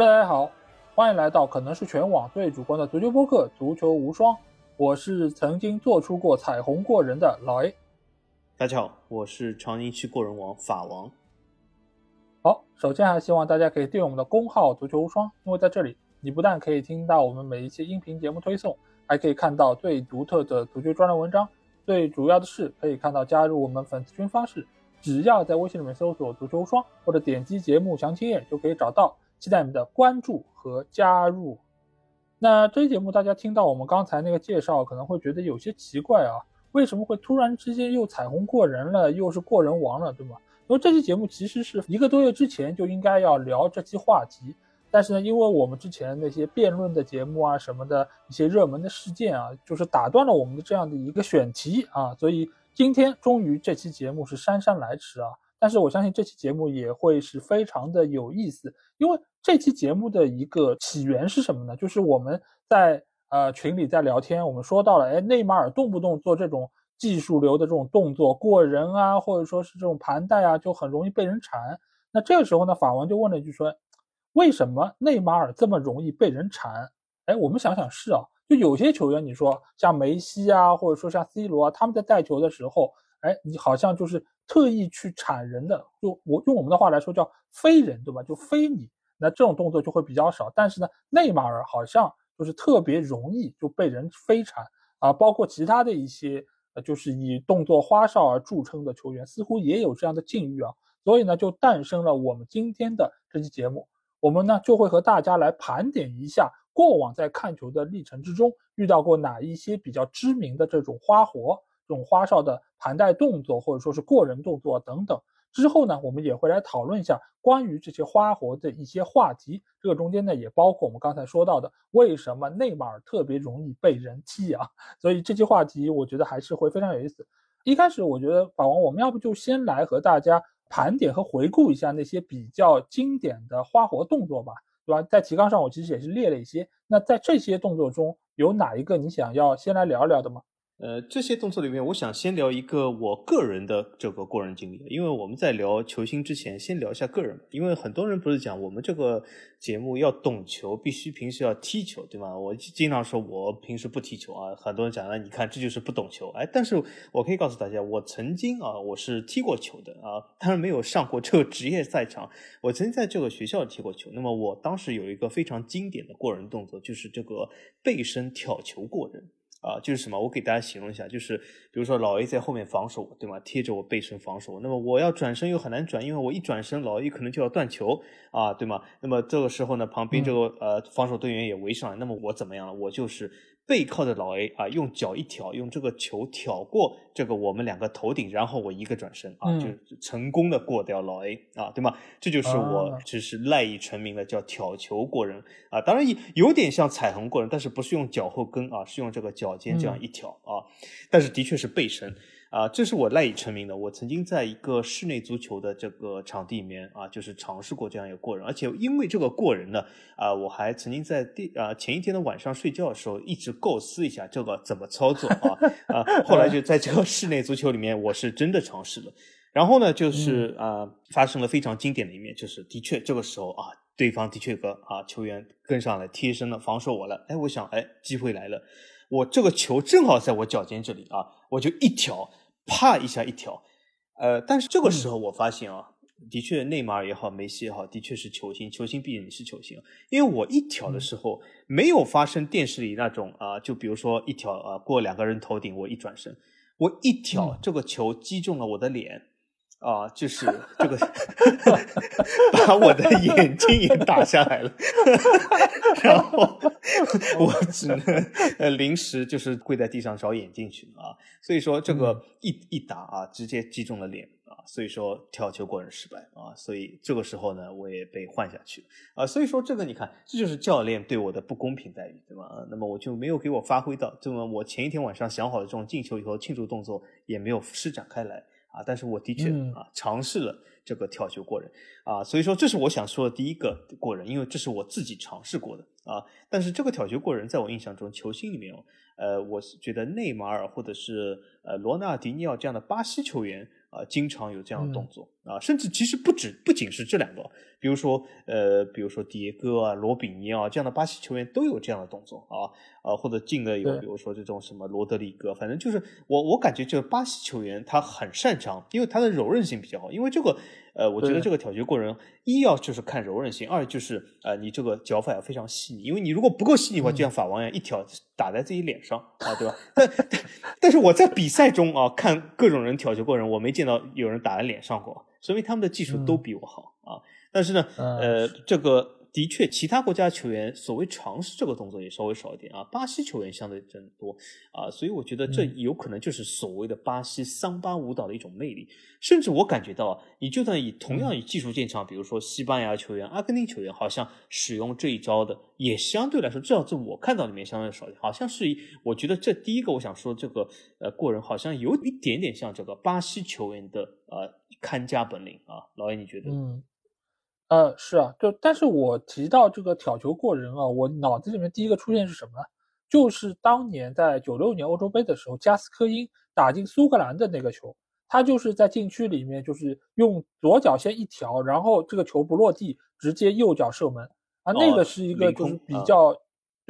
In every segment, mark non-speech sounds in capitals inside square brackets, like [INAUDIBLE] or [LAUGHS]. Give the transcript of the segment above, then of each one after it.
Hello，大家好，欢迎来到可能是全网最主观的足球播客《足球无双》，我是曾经做出过彩虹过人的老 A。大家好，我是长宁区过人王法王。好，首先还希望大家可以订阅我们的公号“足球无双”，因为在这里，你不但可以听到我们每一期音频节目推送，还可以看到最独特的足球专栏文章。最主要的是，可以看到加入我们粉丝群方式，只要在微信里面搜索“足球无双”或者点击节目详情页就可以找到。期待你们的关注和加入。那这期节目大家听到我们刚才那个介绍，可能会觉得有些奇怪啊，为什么会突然之间又彩虹过人了，又是过人王了，对吗？因为这期节目其实是一个多月之前就应该要聊这期话题，但是呢，因为我们之前那些辩论的节目啊什么的一些热门的事件啊，就是打断了我们的这样的一个选题啊，所以今天终于这期节目是姗姗来迟啊。但是我相信这期节目也会是非常的有意思，因为这期节目的一个起源是什么呢？就是我们在呃群里在聊天，我们说到了，哎，内马尔动不动做这种技术流的这种动作过人啊，或者说是这种盘带啊，就很容易被人缠。那这个时候呢，法王就问了一句说，为什么内马尔这么容易被人缠？哎，我们想想是啊，就有些球员，你说像梅西啊，或者说像 C 罗啊，他们在带球的时候，哎，你好像就是。特意去铲人的，就我用我们的话来说叫飞人，对吧？就飞你，那这种动作就会比较少。但是呢，内马尔好像就是特别容易就被人飞铲啊，包括其他的一些呃，就是以动作花哨而著称的球员，似乎也有这样的境遇啊。所以呢，就诞生了我们今天的这期节目。我们呢就会和大家来盘点一下过往在看球的历程之中遇到过哪一些比较知名的这种花活。这种花哨的盘带动作，或者说是过人动作等等，之后呢，我们也会来讨论一下关于这些花活的一些话题。这个中间呢，也包括我们刚才说到的，为什么内马尔特别容易被人踢啊？[LAUGHS] 所以这期话题，我觉得还是会非常有意思。一开始，我觉得法王，我们要不就先来和大家盘点和回顾一下那些比较经典的花活动作吧，对吧？在提纲上，我其实也是列了一些。那在这些动作中，有哪一个你想要先来聊聊的吗？呃，这些动作里面，我想先聊一个我个人的这个过人经历。因为我们在聊球星之前，先聊一下个人。因为很多人不是讲我们这个节目要懂球，必须平时要踢球，对吗？我经常说我平时不踢球啊，很多人讲了，你看这就是不懂球。哎，但是我可以告诉大家，我曾经啊，我是踢过球的啊，当然没有上过这个职业赛场。我曾经在这个学校踢过球。那么我当时有一个非常经典的过人动作，就是这个背身挑球过人。啊，就是什么？我给大家形容一下，就是比如说老 A 在后面防守，对吗？贴着我背身防守，那么我要转身又很难转，因为我一转身，老 A 可能就要断球啊，对吗？那么这个时候呢，旁边这个呃防守队员也围上来，那么我怎么样了？我就是。背靠着老 A 啊，用脚一挑，用这个球挑过这个我们两个头顶，然后我一个转身啊，就成功的过掉老 A 啊，对吗？这就是我就是赖以成名的叫挑球过人啊，当然有点像彩虹过人，但是不是用脚后跟啊，是用这个脚尖这样一挑啊，但是的确是背身。啊，这是我赖以成名的。我曾经在一个室内足球的这个场地里面啊，就是尝试过这样一个过人，而且因为这个过人呢，啊，我还曾经在第啊前一天的晚上睡觉的时候，一直构思一下这个怎么操作啊啊，后来就在这个室内足球里面，我是真的尝试了。然后呢，就是啊，发生了非常经典的一面，就是的确这个时候啊，对方的确个啊球员跟上来贴身的防守我了。哎，我想，哎，机会来了，我这个球正好在我脚尖这里啊，我就一挑。啪一下一挑，呃，但是这个时候我发现啊，的确内马尔也好，梅西也好，的确是球星，球星毕竟是球星。因为我一挑的时候，没有发生电视里那种啊，就比如说一挑啊过两个人头顶，我一转身，我一挑这个球击中了我的脸。啊，就是这个，[LAUGHS] 把我的眼睛也打下来了，[LAUGHS] 然后我只能呃临时就是跪在地上找眼镜去啊。所以说这个一一打啊，直接击中了脸啊，所以说跳球过人失败啊。所以这个时候呢，我也被换下去啊。所以说这个你看，这就是教练对我的不公平待遇，对吧？那么我就没有给我发挥到，这么我前一天晚上想好的这种进球以后庆祝动作也没有施展开来。啊，但是我的确啊尝试了这个跳球过人啊，所以说这是我想说的第一个过人，因为这是我自己尝试过的啊。但是这个挑球过人，在我印象中，球星里面，呃，我是觉得内马尔或者是呃罗纳尔迪尼奥这样的巴西球员。啊，经常有这样的动作啊，甚至其实不止，不仅是这两个，比如说呃，比如说迭戈啊、罗比尼奥这样的巴西球员都有这样的动作啊，啊，或者进的有，比如说这种什么罗德里戈，反正就是我我感觉就是巴西球员他很擅长，因为他的柔韧性比较好，因为这个。呃，我觉得这个挑球过人，一要就是看柔韧性，二就是呃，你这个脚法要非常细腻，因为你如果不够细腻的话，就像法王一样，一挑打在自己脸上啊，对吧？但但是我在比赛中啊，看各种人挑球过人，我没见到有人打在脸上过，说明他们的技术都比我好啊。但是呢，呃，这个。的确，其他国家球员所谓尝试这个动作也稍微少一点啊。巴西球员相对真多啊，所以我觉得这有可能就是所谓的巴西桑巴舞蹈的一种魅力。甚至我感觉到，你就算以同样以技术见长，比如说西班牙球员、阿根廷球员，好像使用这一招的也相对来说，至少在我看到里面相对少一点。好像是，我觉得这第一个我想说这个呃过人，好像有一点点像这个巴西球员的呃看家本领啊。老爷，你觉得？嗯。呃，是啊，就但是我提到这个挑球过人啊，我脑子里面第一个出现是什么呢？就是当年在九六年欧洲杯的时候，加斯科因打进苏格兰的那个球，他就是在禁区里面，就是用左脚先一挑，然后这个球不落地，直接右脚射门啊，那个是一个就是比较。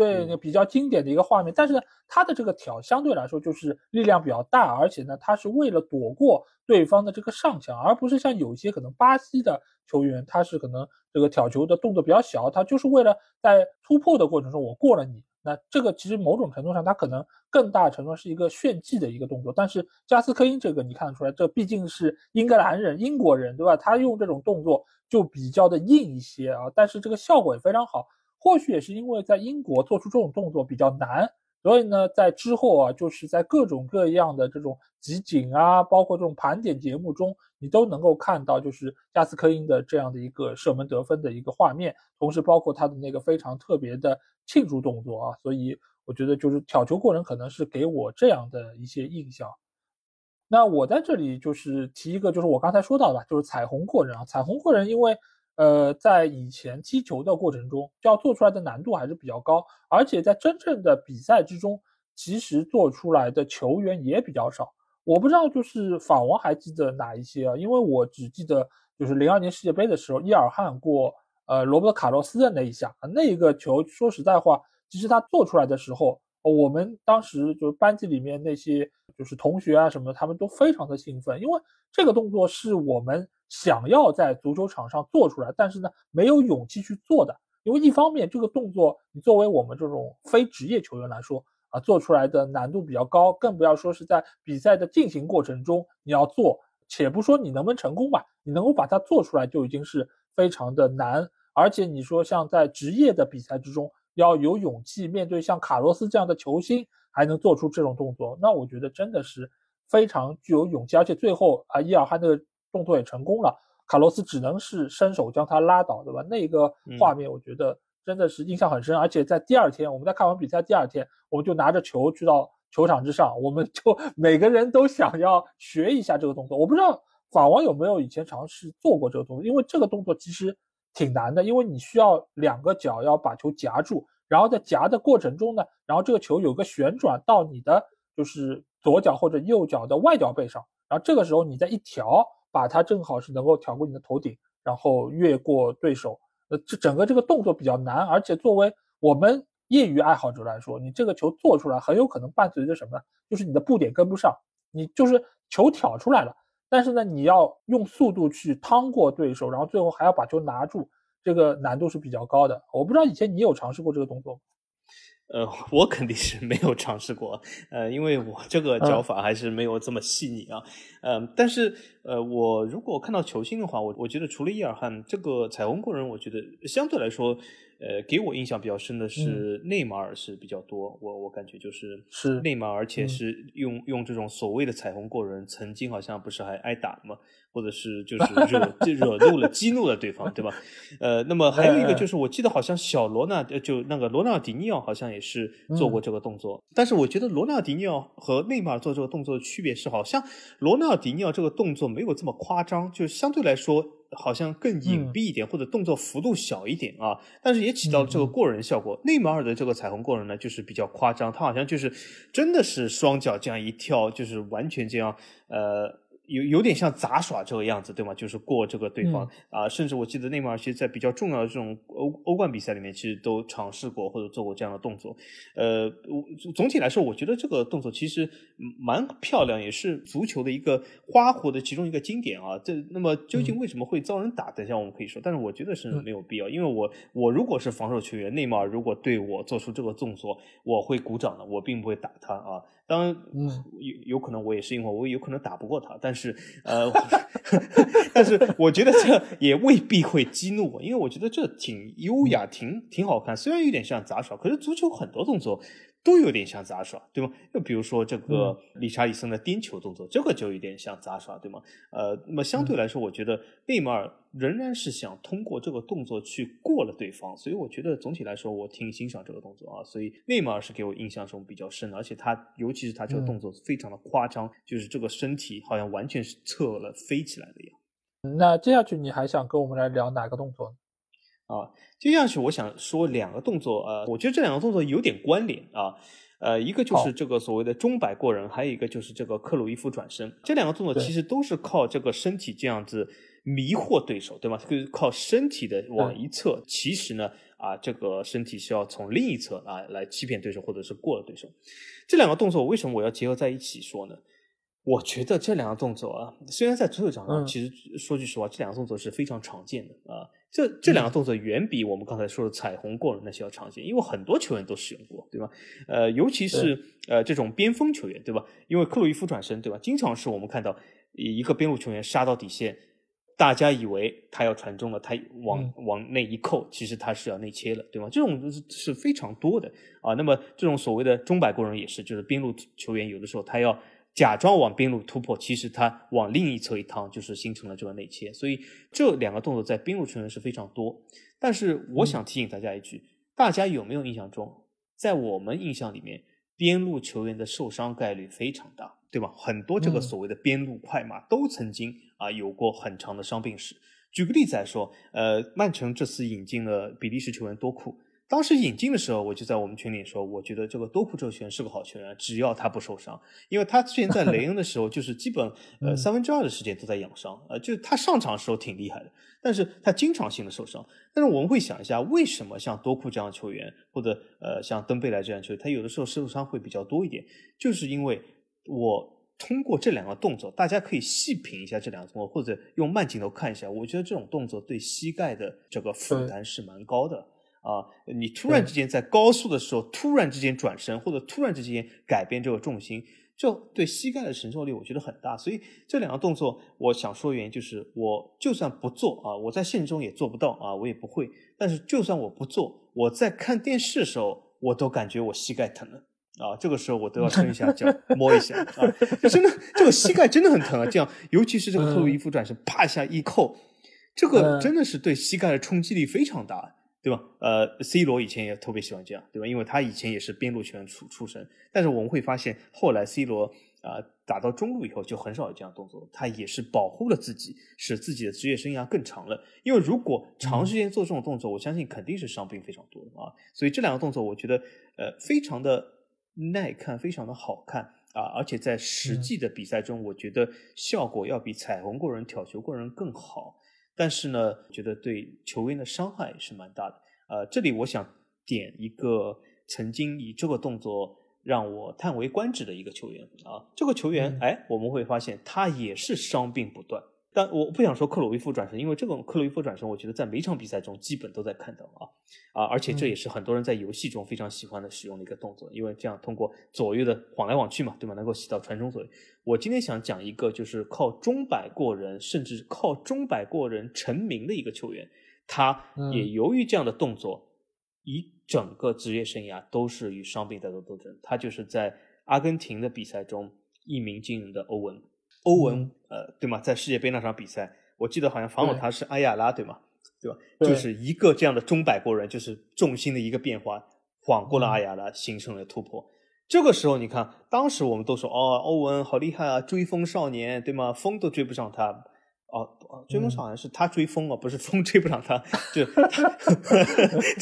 对，比较经典的一个画面，但是呢，他的这个挑相对来说就是力量比较大，而且呢，他是为了躲过对方的这个上抢，而不是像有些可能巴西的球员，他是可能这个挑球的动作比较小，他就是为了在突破的过程中我过了你。那这个其实某种程度上，他可能更大程度是一个炫技的一个动作。但是加斯科因这个你看得出来，这毕竟是英格兰人、英国人，对吧？他用这种动作就比较的硬一些啊，但是这个效果也非常好。或许也是因为在英国做出这种动作比较难，所以呢，在之后啊，就是在各种各样的这种集锦啊，包括这种盘点节目中，你都能够看到就是加斯科因的这样的一个射门得分的一个画面，同时包括他的那个非常特别的庆祝动作啊，所以我觉得就是挑球过人可能是给我这样的一些印象。那我在这里就是提一个，就是我刚才说到的，就是彩虹过人啊，彩虹过人因为。呃，在以前踢球的过程中，就要做出来的难度还是比较高，而且在真正的比赛之中，其实做出来的球员也比较少。我不知道，就是法王还记得哪一些啊？因为我只记得就是零二年世界杯的时候，伊尔汗过呃罗伯特卡洛斯的那一下，那一个球说实在话，其实他做出来的时候，我们当时就是班级里面那些就是同学啊什么的，他们都非常的兴奋，因为这个动作是我们。想要在足球场上做出来，但是呢，没有勇气去做的，因为一方面这个动作，你作为我们这种非职业球员来说啊，做出来的难度比较高，更不要说是在比赛的进行过程中你要做，且不说你能不能成功吧，你能够把它做出来就已经是非常的难，而且你说像在职业的比赛之中，要有勇气面对像卡洛斯这样的球星，还能做出这种动作，那我觉得真的是非常具有勇气，而且最后啊，伊尔汗那个。动作也成功了，卡洛斯只能是伸手将他拉倒，对吧？那个画面我觉得真的是印象很深，而且在第二天，我们在看完比赛第二天，我们就拿着球去到球场之上，我们就 [LAUGHS] 每个人都想要学一下这个动作。我不知道法王有没有以前尝试做过这个动作，因为这个动作其实挺难的，因为你需要两个脚要把球夹住，然后在夹的过程中呢，然后这个球有个旋转到你的就是左脚或者右脚的外脚背上，然后这个时候你再一调。把它正好是能够挑过你的头顶，然后越过对手。呃，这整个这个动作比较难，而且作为我们业余爱好者来说，你这个球做出来很有可能伴随着什么呢？就是你的步点跟不上，你就是球挑出来了，但是呢，你要用速度去趟过对手，然后最后还要把球拿住，这个难度是比较高的。我不知道以前你有尝试过这个动作吗？呃，我肯定是没有尝试过，呃，因为我这个脚法还是没有这么细腻啊，嗯，但是呃，我如果看到球星的话，我我觉得除了伊尔汗这个彩虹过人，我觉得相对来说。呃，给我印象比较深的是内马尔是比较多，我我感觉就是是内马尔，而且是用用这种所谓的彩虹过人，曾经好像不是还挨打吗？或者是就是 [LAUGHS] 惹惹怒了激怒了对方，对吧？呃，那么还有一个就是，我记得好像小罗纳就那个罗纳尔迪尼奥好像也是做过这个动作，但是我觉得罗纳尔迪尼奥和内马尔做这个动作的区别是，好像罗纳尔迪尼奥这个动作没有这么夸张，就相对来说。好像更隐蔽一点，或者动作幅度小一点啊，但是也起到了这个过人效果。内马尔的这个彩虹过人呢，就是比较夸张，他好像就是真的是双脚这样一跳，就是完全这样呃。有有点像杂耍这个样子，对吗？就是过这个对方啊，甚至我记得内马尔其实，在比较重要的这种欧欧冠比赛里面，其实都尝试过或者做过这样的动作。呃，总体来说，我觉得这个动作其实蛮漂亮，也是足球的一个花活的其中一个经典啊。这那么究竟为什么会遭人打？等下我们可以说，但是我觉得是没有必要，因为我我如果是防守球员，内马尔如果对我做出这个动作，我会鼓掌的，我并不会打他啊。当然，有有可能我也是因为我有可能打不过他，但是呃，[LAUGHS] 但是我觉得这也未必会激怒我，因为我觉得这挺优雅，挺挺好看。虽然有点像杂耍，可是足球很多动作。都有点像杂耍，对吗？就比如说这个理查里森的颠球动作，这个就有点像杂耍，对吗？呃，那么相对来说，我觉得内马尔仍然是想通过这个动作去过了对方，所以我觉得总体来说，我挺欣赏这个动作啊。所以内马尔是给我印象中比较深的，而且他尤其是他这个动作非常的夸张，就是这个身体好像完全是侧了飞起来的样。那接下去你还想跟我们来聊哪个动作呢？啊，接下去我想说两个动作，呃，我觉得这两个动作有点关联啊，呃，一个就是这个所谓的钟摆过人，还有一个就是这个克鲁伊夫转身，这两个动作其实都是靠这个身体这样子迷惑对手，对吗？就是靠身体的往一侧，其实呢，啊，这个身体是要从另一侧啊来欺骗对手，或者是过了对手。这两个动作为什么我要结合在一起说呢？我觉得这两个动作啊，虽然在足球场上，其实说句实话，这两个动作是非常常见的啊。这这两个动作远比我们刚才说的彩虹过人那些要常见，因为很多球员都使用过，对吧？呃，尤其是呃这种边锋球员，对吧？因为克鲁伊夫转身，对吧？经常是我们看到一个边路球员杀到底线，大家以为他要传中了，他往往内一扣，其实他是要内切了，对吗？这种是非常多的啊。那么这种所谓的中摆过人也是，就是边路球员有的时候他要。假装往边路突破，其实他往另一侧一趟，就是形成了这个内切。所以这两个动作在边路球员是非常多。但是我想提醒大家一句：大家有没有印象中，在我们印象里面，边路球员的受伤概率非常大，对吧？很多这个所谓的边路快马都曾经啊有过很长的伤病史。举个例子来说，呃，曼城这次引进了比利时球员多库。当时引进的时候，我就在我们群里说，我觉得这个多库这个球员是个好球员，只要他不受伤，因为他之前在雷 [LAUGHS] 恩的时候，就是基本呃三分之二的时间都在养伤，呃，就他上场的时候挺厉害的，但是他经常性的受伤。但是我们会想一下，为什么像多库这样的球员，或者呃像登贝莱这样球员，他有的时候受伤会比较多一点，就是因为我通过这两个动作，大家可以细品一下这两个动作，或者用慢镜头看一下，我觉得这种动作对膝盖的这个负担是蛮高的。啊，你突然之间在高速的时候，突然之间转身，或者突然之间改变这个重心，就对膝盖的承受力，我觉得很大。所以这两个动作，我想说原因就是，我就算不做啊，我在现实中也做不到啊，我也不会。但是就算我不做，我在看电视的时候，我都感觉我膝盖疼了啊。这个时候我都要 [LAUGHS] 伸一下脚摸一下啊，真的，这个膝盖真的很疼啊。这样，尤其是这个特鲁伊夫转身，啪一下一扣，这个真的是对膝盖的冲击力非常大。对吧？呃，C 罗以前也特别喜欢这样，对吧？因为他以前也是边路球员出出身。但是我们会发现，后来 C 罗啊打到中路以后，就很少有这样动作。他也是保护了自己，使自己的职业生涯更长了。因为如果长时间做这种动作，我相信肯定是伤病非常多的啊。所以这两个动作，我觉得呃非常的耐看，非常的好看啊。而且在实际的比赛中，我觉得效果要比彩虹过人、挑球过人更好。但是呢，觉得对球员的伤害是蛮大的。呃，这里我想点一个曾经以这个动作让我叹为观止的一个球员啊，这个球员哎，我们会发现他也是伤病不断。但我不想说克鲁伊夫转身，因为这种克鲁伊夫转身，我觉得在每场比赛中基本都在看到啊啊，而且这也是很多人在游戏中非常喜欢的使用的一个动作，因为这样通过左右的晃来晃去嘛，对吧？能够起到传中作用。我今天想讲一个，就是靠中摆过人，甚至靠中摆过人成名的一个球员，他也由于这样的动作，一整个职业生涯都是与伤病在做斗争。他就是在阿根廷的比赛中一鸣惊人的欧文。欧文，呃，对吗？在世界杯那场比赛，我记得好像防守他是阿亚拉，对吗？对吧？就是一个这样的中摆过人，就是重心的一个变化，晃过了阿亚拉，形成了突破。这个时候，你看，当时我们都说，哦，欧文好厉害啊，追风少年，对吗？风都追不上他。哦哦，追风好像是他追风哦，不是风追不上他，就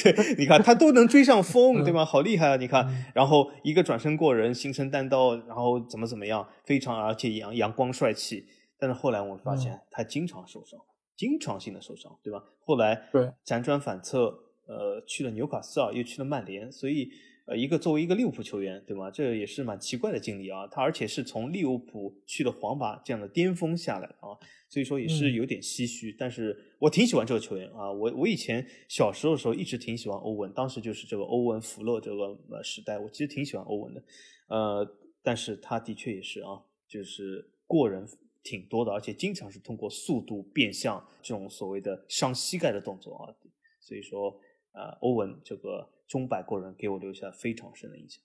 对，[LAUGHS] 你看他都能追上风，对吗？好厉害啊！你看，然后一个转身过人，形成单刀，然后怎么怎么样，非常而且阳阳光帅气。但是后来我们发现他经常受伤，经常性的受伤，对吧？后来对辗转反侧，呃，去了纽卡斯尔，又去了曼联，所以。呃，一个作为一个利物浦球员，对吗？这也是蛮奇怪的经历啊。他而且是从利物浦去了皇马这样的巅峰下来啊，所以说也是有点唏嘘。但是我挺喜欢这个球员啊。我我以前小时候的时候一直挺喜欢欧文，当时就是这个欧文福勒这个呃时代，我其实挺喜欢欧文的。呃，但是他的确也是啊，就是过人挺多的，而且经常是通过速度变向这种所谓的伤膝盖的动作啊。所以说，呃，欧文这个。钟摆过人给我留下非常深的印象。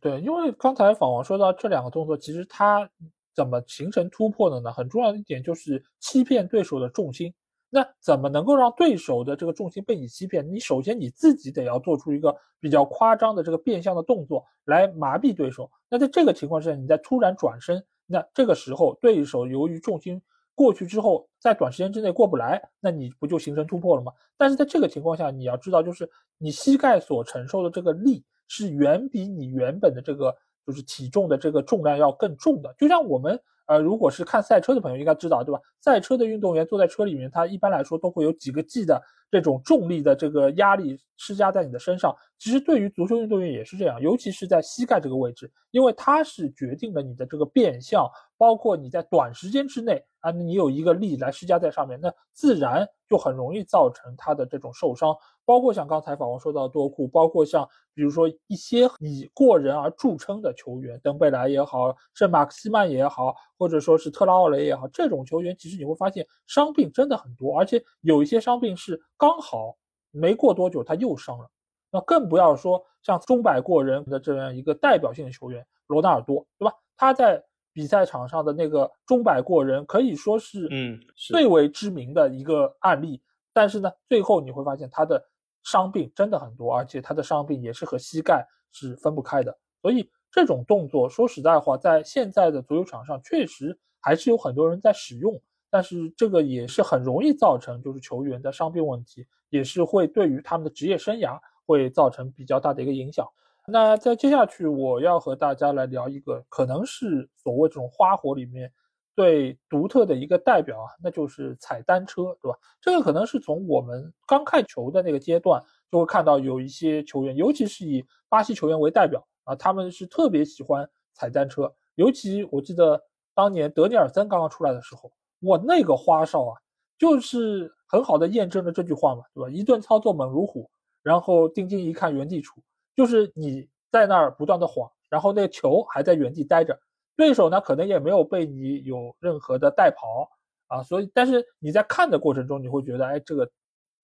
对，因为刚才访王说到这两个动作，其实它怎么形成突破的呢？很重要的一点就是欺骗对手的重心。那怎么能够让对手的这个重心被你欺骗？你首先你自己得要做出一个比较夸张的这个变相的动作来麻痹对手。那在这个情况下，你再突然转身，那这个时候对手由于重心。过去之后，在短时间之内过不来，那你不就形成突破了吗？但是在这个情况下，你要知道，就是你膝盖所承受的这个力是远比你原本的这个就是体重的这个重量要更重的。就像我们呃，如果是看赛车的朋友应该知道，对吧？赛车的运动员坐在车里面，他一般来说都会有几个 G 的这种重力的这个压力施加在你的身上。其实对于足球运动员也是这样，尤其是在膝盖这个位置，因为它是决定了你的这个变向，包括你在短时间之内。啊，你有一个力来施加在上面，那自然就很容易造成他的这种受伤。包括像刚才法王说到多库，包括像比如说一些以过人而著称的球员，登贝莱也好，圣马克西曼也好，或者说是特拉奥雷也好，这种球员其实你会发现伤病真的很多，而且有一些伤病是刚好没过多久他又伤了。那更不要说像钟摆过人的这样一个代表性的球员罗纳尔多，对吧？他在。比赛场上的那个钟摆过人可以说是嗯最为知名的一个案例，但是呢，最后你会发现他的伤病真的很多，而且他的伤病也是和膝盖是分不开的。所以这种动作说实在话，在现在的足球场上确实还是有很多人在使用，但是这个也是很容易造成就是球员的伤病问题，也是会对于他们的职业生涯会造成比较大的一个影响。那在接下去，我要和大家来聊一个可能是所谓这种花活里面最独特的一个代表啊，那就是踩单车，对吧？这个可能是从我们刚看球的那个阶段就会看到有一些球员，尤其是以巴西球员为代表啊，他们是特别喜欢踩单车。尤其我记得当年德尼尔森刚刚出来的时候，哇，那个花哨啊，就是很好的验证了这句话嘛，对吧？一顿操作猛如虎，然后定睛一看原地杵。就是你在那儿不断的晃，然后那球还在原地待着，对手呢可能也没有被你有任何的带跑啊，所以但是你在看的过程中，你会觉得哎这个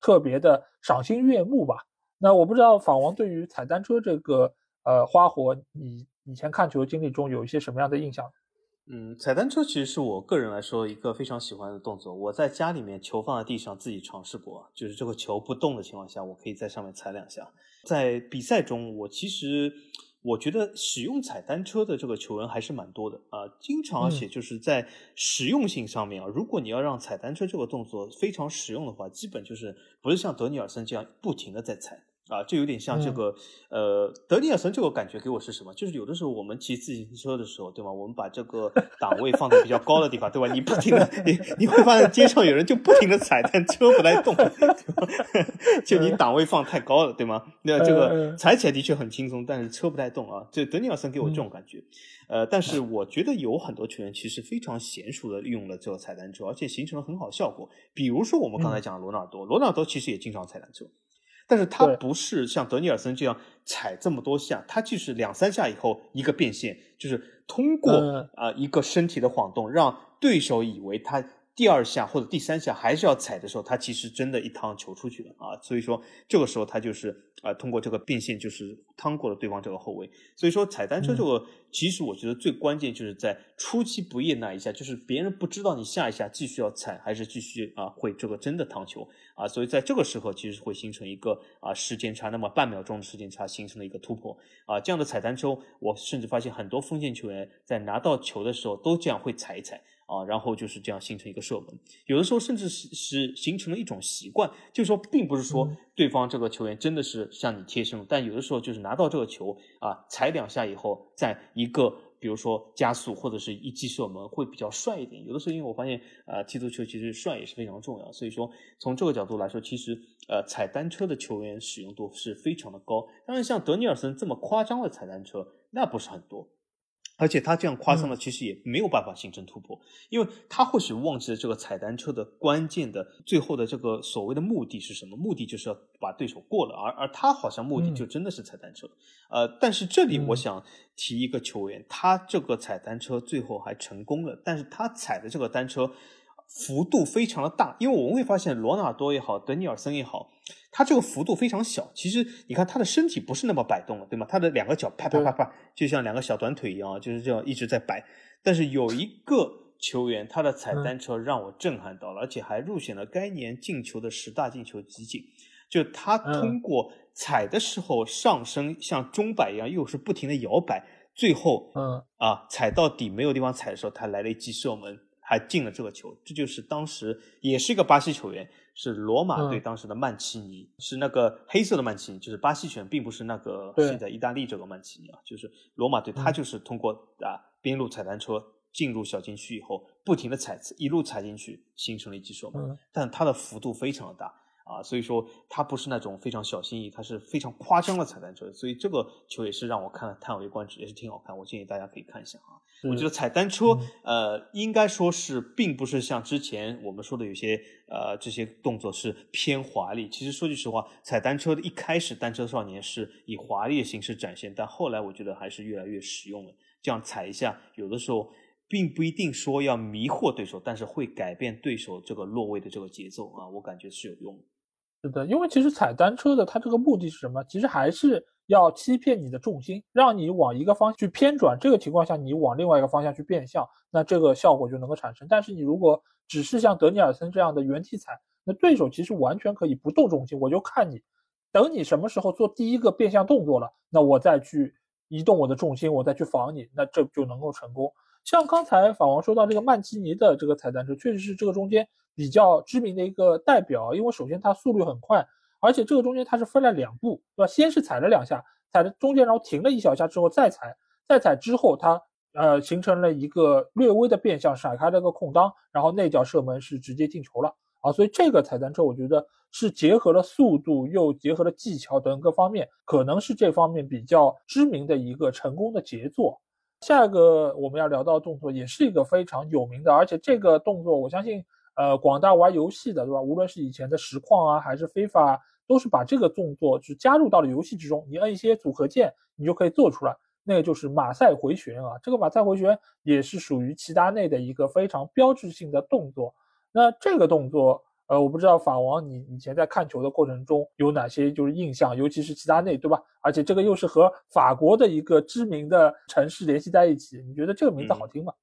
特别的赏心悦目吧？那我不知道法王对于踩单车这个呃花火，你以前看球经历中有一些什么样的印象？嗯，踩单车其实是我个人来说一个非常喜欢的动作。我在家里面球放在地上自己尝试过，就是这个球不动的情况下，我可以在上面踩两下。在比赛中，我其实我觉得使用踩单车的这个球员还是蛮多的啊，经常而且就是在实用性上面啊，如果你要让踩单车这个动作非常实用的话，基本就是不是像德尼尔森这样不停的在踩。啊，就有点像这个，呃，德尼尔森这个感觉给我是什么？就是有的时候我们骑自行车的时候，对吗？我们把这个档位放在比较高的地方，对吧？你不停的，你你会发现街上有人就不停的踩，但车不带动，[LAUGHS] 就你档位放太高了，对吗？那这个踩起来的确很轻松，但是车不带动啊。这德尼尔森给我这种感觉，呃，但是我觉得有很多球员其实非常娴熟的用了这个踩单车，而且形成了很好效果。比如说我们刚才讲的罗纳尔多，罗纳尔多其实也经常踩单车。但是他不是像德尼尔森这样踩这么多下，他就是两三下以后一个变线，就是通过啊一个身体的晃动，让对手以为他。第二下或者第三下还是要踩的时候，他其实真的一趟球出去了啊！所以说这个时候他就是啊，通过这个变线就是趟过了对方这个后卫。所以说踩单车这个，其实我觉得最关键就是在出其不意那一下，就是别人不知道你下一下继续要踩还是继续啊会这个真的趟球啊。所以在这个时候其实会形成一个啊时间差，那么半秒钟的时间差形成了一个突破啊。这样的踩单车，我甚至发现很多锋线球员在拿到球的时候都这样会踩一踩。啊，然后就是这样形成一个射门。有的时候甚至是是形成了一种习惯，就是说，并不是说对方这个球员真的是向你贴身，但有的时候就是拿到这个球啊，踩两下以后，在一个。比如说加速或者是一击射门会比较帅一点。有的时候，因为我发现，呃，踢足球其实帅也是非常重要。所以说，从这个角度来说，其实呃，踩单车的球员使用度是非常的高。当然，像德尼尔森这么夸张的踩单车，那不是很多。而且他这样夸张的，其实也没有办法形成突破，因为他或许忘记了这个踩单车的关键的最后的这个所谓的目的是什么？目的就是要把对手过了，而而他好像目的就真的是踩单车。呃，但是这里我想提一个球员，他这个踩单车最后还成功了，但是他踩的这个单车。幅度非常的大，因为我们会发现罗纳尔多也好，德尼尔森也好，他这个幅度非常小。其实你看他的身体不是那么摆动了，对吗？他的两个脚啪啪啪啪，就像两个小短腿一样，就是这样一直在摆。但是有一个球员，他的踩单车让我震撼到了，而且还入选了该年进球的十大进球集锦。就他通过踩的时候上升，像钟摆一样，又是不停的摇摆，最后，嗯啊，踩到底没有地方踩的时候，他来了一记射门。还进了这个球，这就是当时也是一个巴西球员，是罗马队当时的曼奇尼，是那个黑色的曼奇尼，就是巴西球员，并不是那个现在意大利这个曼奇尼啊，就是罗马队，他就是通过啊边路踩单车进入小禁区以后，不停的踩，一路踩进去，形成了一记射门，但他的幅度非常的大。啊，所以说他不是那种非常小心翼翼，他是非常夸张的踩单车，所以这个球也是让我看了叹为观止，也是挺好看。我建议大家可以看一下啊。我觉得踩单车，呃，应该说是并不是像之前我们说的有些呃这些动作是偏华丽。其实说句实话，踩单车的一开始，单车少年是以华丽的形式展现，但后来我觉得还是越来越实用了。这样踩一下，有的时候并不一定说要迷惑对手，但是会改变对手这个落位的这个节奏啊，我感觉是有用的。是的，因为其实踩单车的它这个目的是什么？其实还是要欺骗你的重心，让你往一个方向去偏转。这个情况下，你往另外一个方向去变向，那这个效果就能够产生。但是你如果只是像德尼尔森这样的原地踩，那对手其实完全可以不动重心，我就看你，等你什么时候做第一个变向动作了，那我再去移动我的重心，我再去防你，那这就能够成功。像刚才法王说到这个曼奇尼的这个踩单车，确实是这个中间。比较知名的一个代表，因为首先它速率很快，而且这个中间它是分了两步，对吧？先是踩了两下，踩的中间，然后停了一小下之后再踩，再踩之后它呃形成了一个略微的变向，闪开了个空当，然后内脚射门是直接进球了啊！所以这个踩单车我觉得是结合了速度又结合了技巧等各方面，可能是这方面比较知名的一个成功的杰作。下一个我们要聊到的动作也是一个非常有名的，而且这个动作我相信。呃，广大玩游戏的，对吧？无论是以前的实况啊，还是非法，都是把这个动作就加入到了游戏之中。你摁一些组合键，你就可以做出来。那个就是马赛回旋啊，这个马赛回旋也是属于齐达内的一个非常标志性的动作。那这个动作，呃，我不知道法王你以前在看球的过程中有哪些就是印象，尤其是齐达内，对吧？而且这个又是和法国的一个知名的城市联系在一起，你觉得这个名字好听吗？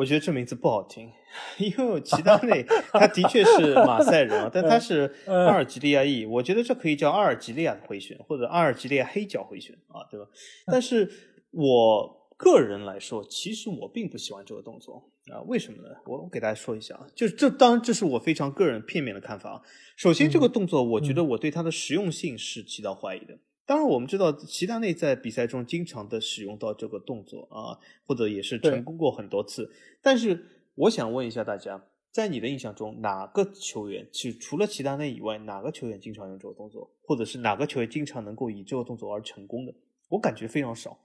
我觉得这名字不好听，因为齐达内他的确是马赛人啊，但他是阿尔及利亚裔，我觉得这可以叫阿尔及利亚的回旋或者阿尔及利亚黑脚回旋啊，对吧？但是我个人来说，其实我并不喜欢这个动作啊，为什么呢？我我给大家说一下啊，就是这当然这是我非常个人片面的看法啊。首先，这个动作我觉得我对它的实用性是起到怀疑的。当然，我们知道齐达内在比赛中经常的使用到这个动作啊，或者也是成功过很多次。但是，我想问一下大家，在你的印象中，哪个球员是除了齐达内以外，哪个球员经常用这个动作，或者是哪个球员经常能够以这个动作而成功的？我感觉非常少。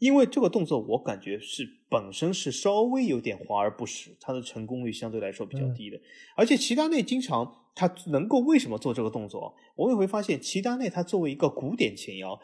因为这个动作，我感觉是本身是稍微有点华而不实，它的成功率相对来说比较低的。而且齐达内经常他能够为什么做这个动作？我们会发现齐达内他作为一个古典前腰，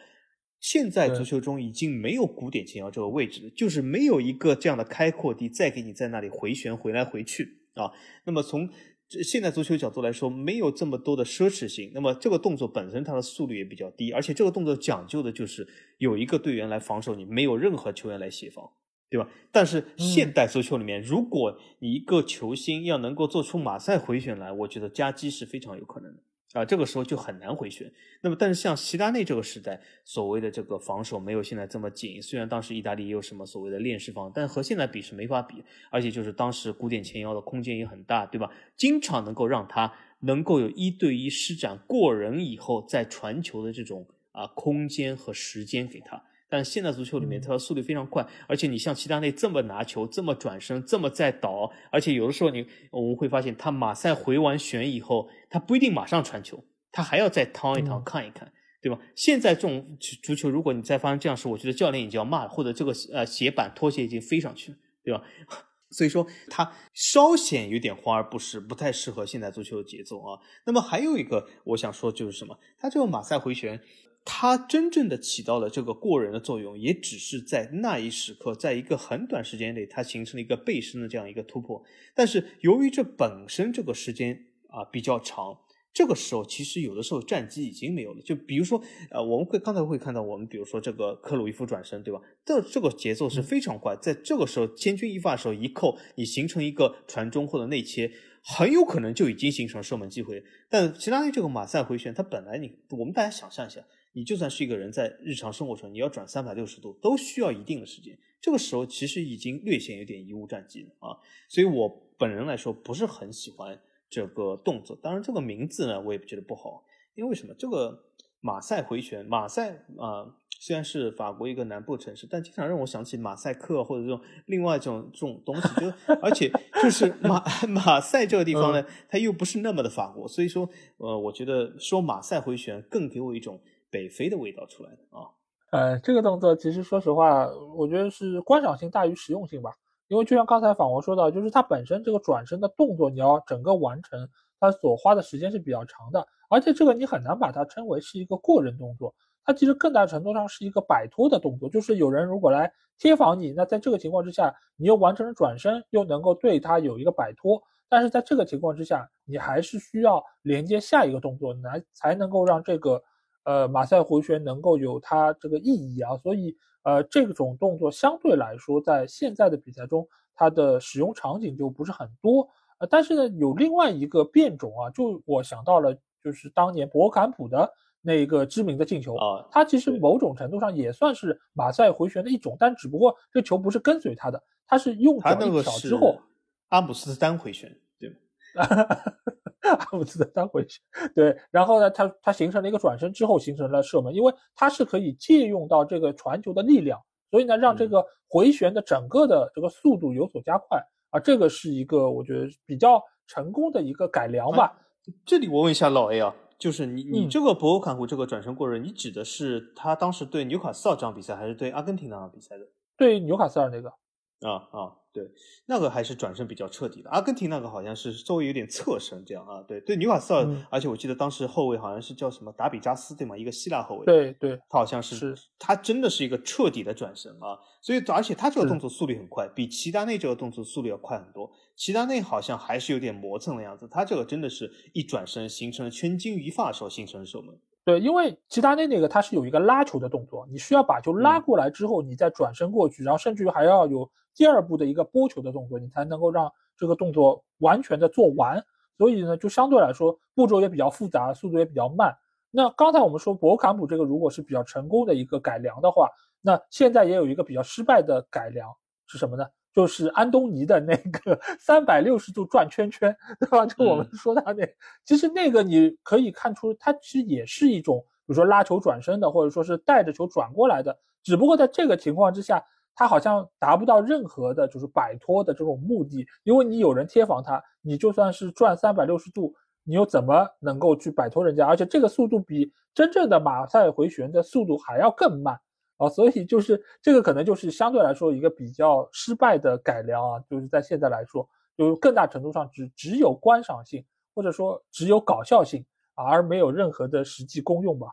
现在足球中已经没有古典前腰这个位置，就是没有一个这样的开阔地再给你在那里回旋回来回去啊。那么从现代足球角度来说，没有这么多的奢侈性。那么这个动作本身它的速率也比较低，而且这个动作讲究的就是有一个队员来防守你，没有任何球员来协防，对吧？但是现代足球里面，如果你一个球星要能够做出马赛回旋来，我觉得夹击是非常有可能的啊，这个时候就很难回旋。那么，但是像齐达内这个时代，所谓的这个防守没有现在这么紧。虽然当时意大利也有什么所谓的链式防，但和现在比是没法比。而且就是当时古典前腰的空间也很大，对吧？经常能够让他能够有一对一施展过人以后再传球的这种啊空间和时间给他。但现在足球里面，他的速度非常快，而且你像齐达内这么拿球，这么转身，这么再倒，而且有的时候你我们会发现，他马赛回完旋以后，他不一定马上传球，他还要再趟一趟看一看，对吧？现在这种足球，如果你再发生这样事，我觉得教练已经要骂了，或者这个呃鞋板拖鞋已经飞上去了，对吧？[LAUGHS] 所以说他稍显有点华而不实，不太适合现在足球的节奏啊。那么还有一个我想说就是什么，他这个马赛回旋。它真正的起到了这个过人的作用，也只是在那一时刻，在一个很短时间内，它形成了一个背身的这样一个突破。但是由于这本身这个时间啊比较长，这个时候其实有的时候战机已经没有了。就比如说，呃，我们会刚才会看到，我们比如说这个克鲁伊夫转身，对吧？这这个节奏是非常快，在这个时候千钧一发的时候一扣，你形成一个传中或者内切，很有可能就已经形成射门机会。但其他的这个马赛回旋，它本来你我们大家想象一下。你就算是一个人在日常生活中，你要转三百六十度，都需要一定的时间。这个时候其实已经略显有点贻误战机了啊！所以我本人来说不是很喜欢这个动作。当然，这个名字呢，我也觉得不好，因为什么？这个马赛回旋，马赛啊，虽然是法国一个南部城市，但经常让我想起马赛克或者这种另外这种这种东西。就而且就是马 [LAUGHS] 马赛这个地方呢，它又不是那么的法国，所以说呃，我觉得说马赛回旋更给我一种。北非的味道出来的啊，呃，这个动作其实说实话，我觉得是观赏性大于实用性吧。因为就像刚才访王说到，就是它本身这个转身的动作，你要整个完成，它所花的时间是比较长的，而且这个你很难把它称为是一个过人动作，它其实更大程度上是一个摆脱的动作，就是有人如果来贴防你，那在这个情况之下，你又完成了转身，又能够对他有一个摆脱，但是在这个情况之下，你还是需要连接下一个动作，来才能够让这个。呃，马赛回旋能够有它这个意义啊，所以呃，这种动作相对来说，在现在的比赛中，它的使用场景就不是很多。呃，但是呢，有另外一个变种啊，就我想到了，就是当年博坎普的那个知名的进球啊，它其实某种程度上也算是马赛回旋的一种，但只不过这球不是跟随他的，他是用脚一挑之后，阿姆斯特丹回旋，对吗？[LAUGHS] 阿姆斯特丹回旋，对，然后呢，他他形成了一个转身之后形成了射门，因为他是可以借用到这个传球的力量，所以呢，让这个回旋的整个的这个速度有所加快啊，这个是一个我觉得比较成功的一个改良吧。这里我问一下老 A 啊，就是你你这个博坎普这个转身过人，你指的是他当时对纽卡斯尔这场比赛，还是对阿根廷那场比赛的？对纽卡斯尔那个。啊啊，对，那个还是转身比较彻底的。阿根廷那个好像是稍微有点侧身这样啊。对对，纽卡斯尔，而且我记得当时后卫好像是叫什么达比加斯对吗？一个希腊后卫。对对，他好像是，是他真的是一个彻底的转身啊。所以而且他这个动作速率很快，比齐达内这个动作速率要快很多。齐达内好像还是有点磨蹭的样子，他这个真的是一转身形成了千钧一发的时候形成的射门。对，因为齐达内那个他是有一个拉球的动作，你需要把球拉过来之后，你再转身过去，然后甚至于还要有。第二步的一个拨球的动作，你才能够让这个动作完全的做完，所以呢，就相对来说步骤也比较复杂，速度也比较慢。那刚才我们说博坎普这个如果是比较成功的一个改良的话，那现在也有一个比较失败的改良是什么呢？就是安东尼的那个 [LAUGHS] 三百六十度转圈圈，对吧？就我们说他那，其实那个你可以看出，它其实也是一种，比如说拉球转身的，或者说是带着球转过来的，只不过在这个情况之下。他好像达不到任何的，就是摆脱的这种目的，因为你有人贴防他，你就算是转三百六十度，你又怎么能够去摆脱人家？而且这个速度比真正的马赛回旋的速度还要更慢啊！所以就是这个可能就是相对来说一个比较失败的改良啊，就是在现在来说，就更大程度上只只有观赏性，或者说只有搞笑性，而没有任何的实际功用吧。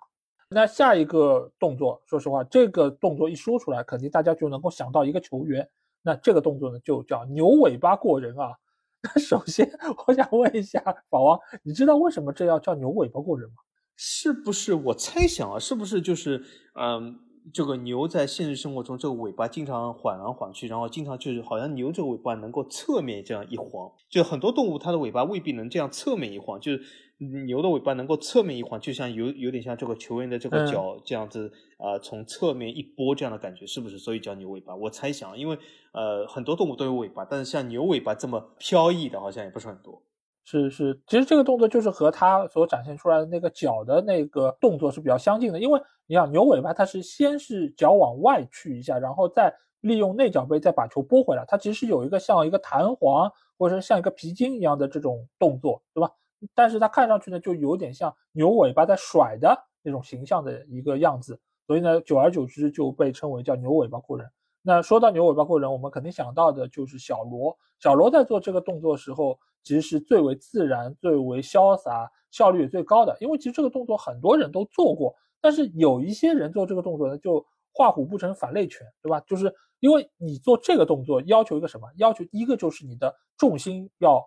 那下一个动作，说实话，这个动作一说出来，肯定大家就能够想到一个球员。那这个动作呢，就叫牛尾巴过人啊。那首先，我想问一下宝王，你知道为什么这要叫牛尾巴过人吗？是不是我猜想啊？是不是就是嗯，这个牛在现实生活中，这个尾巴经常晃来晃去，然后经常就是好像牛这个尾巴能够侧面这样一晃，就很多动物它的尾巴未必能这样侧面一晃，就是牛的尾巴能够侧面一晃，就像有有点像这个球员的这个脚这样子啊，从侧面一拨这样的感觉，是不是？所以叫牛尾巴。我猜想，因为呃很多动物都有尾巴，但是像牛尾巴这么飘逸的，好像也不是很多。是是，其实这个动作就是和它所展现出来的那个脚的那个动作是比较相近的，因为你想牛尾巴，它是先是脚往外去一下，然后再利用内脚背再把球拨回来，它其实有一个像一个弹簧或者像一个皮筋一样的这种动作，对吧？但是它看上去呢，就有点像牛尾巴在甩的那种形象的一个样子，所以呢，久而久之就被称为叫牛尾巴过人。那说到牛尾巴过人，我们肯定想到的就是小罗。小罗在做这个动作时候。其实是最为自然、最为潇洒、效率也最高的。因为其实这个动作很多人都做过，但是有一些人做这个动作呢，就画虎不成反类犬，对吧？就是因为你做这个动作要求一个什么？要求一个就是你的重心要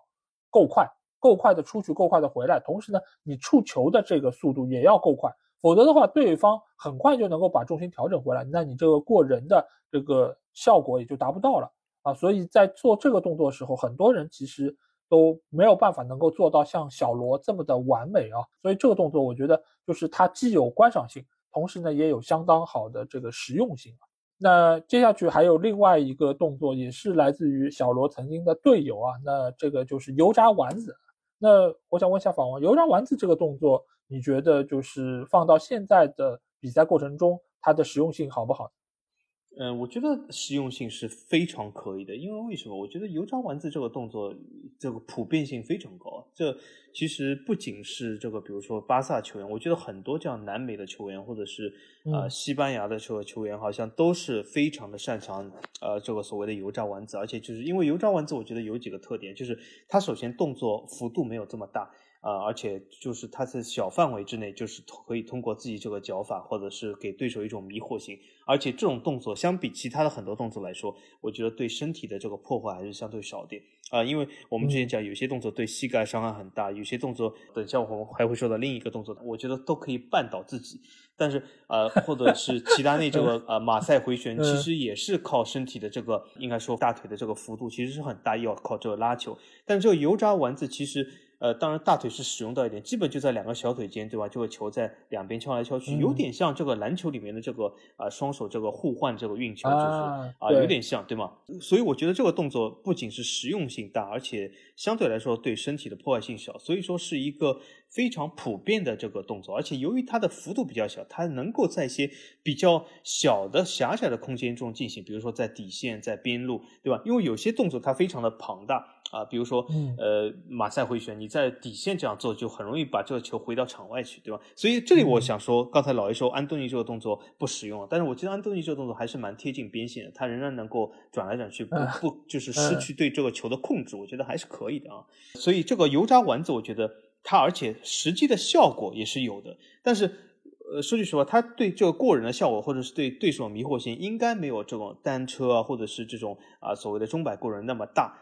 够快，够快的出去，够快的回来。同时呢，你触球的这个速度也要够快，否则的话，对方很快就能够把重心调整回来，那你这个过人的这个效果也就达不到了啊。所以在做这个动作的时候，很多人其实。都没有办法能够做到像小罗这么的完美啊，所以这个动作我觉得就是它既有观赏性，同时呢也有相当好的这个实用性啊。那接下去还有另外一个动作，也是来自于小罗曾经的队友啊，那这个就是油炸丸子。那我想问一下法王，油炸丸子这个动作，你觉得就是放到现在的比赛过程中，它的实用性好不好？嗯，我觉得实用性是非常可以的，因为为什么？我觉得油炸丸子这个动作，这个普遍性非常高。这其实不仅是这个，比如说巴萨球员，我觉得很多这样南美的球员，或者是呃西班牙的球球员，好像都是非常的擅长呃这个所谓的油炸丸子。而且就是因为油炸丸子，我觉得有几个特点，就是它首先动作幅度没有这么大。啊，而且就是它在小范围之内，就是可以通过自己这个脚法，或者是给对手一种迷惑性。而且这种动作相比其他的很多动作来说，我觉得对身体的这个破坏还是相对少点啊。因为我们之前讲，有些动作对膝盖伤害很大，有些动作等下我们还会说到另一个动作，我觉得都可以绊倒自己。但是呃，或者是齐达内这个呃马赛回旋，其实也是靠身体的这个应该说大腿的这个幅度其实是很大，要靠这个拉球。但这个油炸丸子其实。呃，当然大腿是使用到一点，基本就在两个小腿间，对吧？这个球在两边敲来敲去，有点像这个篮球里面的这个啊双手这个互换这个运球，就是啊有点像，对吗？所以我觉得这个动作不仅是实用性大，而且相对来说对身体的破坏性小，所以说是一个非常普遍的这个动作。而且由于它的幅度比较小，它能够在一些比较小的狭窄的空间中进行，比如说在底线、在边路，对吧？因为有些动作它非常的庞大。啊，比如说，呃，马赛回旋，你在底线这样做，就很容易把这个球回到场外去，对吧？所以这里我想说，刚才老爷说安东尼这个动作不实用，但是我觉得安东尼这个动作还是蛮贴近边线的，他仍然能够转来转去，不不就是失去对这个球的控制，我觉得还是可以的啊。所以这个油炸丸子，我觉得它而且实际的效果也是有的，但是，呃，说句实话，它对这个过人的效果，或者是对对手迷惑性，应该没有这种单车啊，或者是这种啊所谓的中摆过人那么大。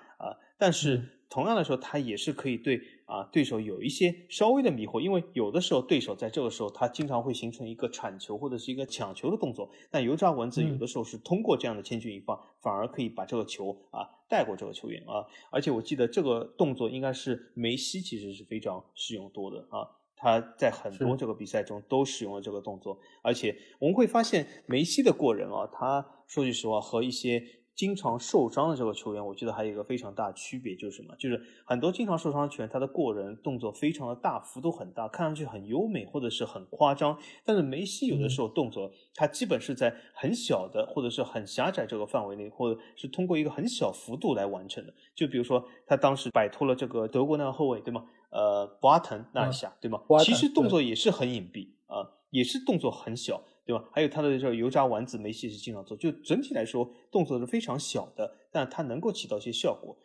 啊，但是同样的时候，他也是可以对啊对手有一些稍微的迷惑，因为有的时候对手在这个时候他经常会形成一个铲球或者是一个抢球的动作，但油炸蚊子有的时候是通过这样的千钧一发，反而可以把这个球啊带过这个球员啊，而且我记得这个动作应该是梅西其实是非常使用多的啊，他在很多这个比赛中都使用了这个动作，而且我们会发现梅西的过人啊，他说句实话和一些。经常受伤的这个球员，我觉得还有一个非常大的区别，就是什么？就是很多经常受伤的球员，他的过人动作非常的大，幅度很大，看上去很优美或者是很夸张。但是梅西有的时候动作，他基本是在很小的或者是很狭窄这个范围内，或者是通过一个很小幅度来完成的。就比如说他当时摆脱了这个德国那个后卫，对吗？呃，博阿滕那一下，对吗？其实动作也是很隐蔽啊，也是动作很小。对吧？还有他的这个油炸丸子，梅西是经常做。就整体来说，动作是非常小的，但它能够起到一些效果。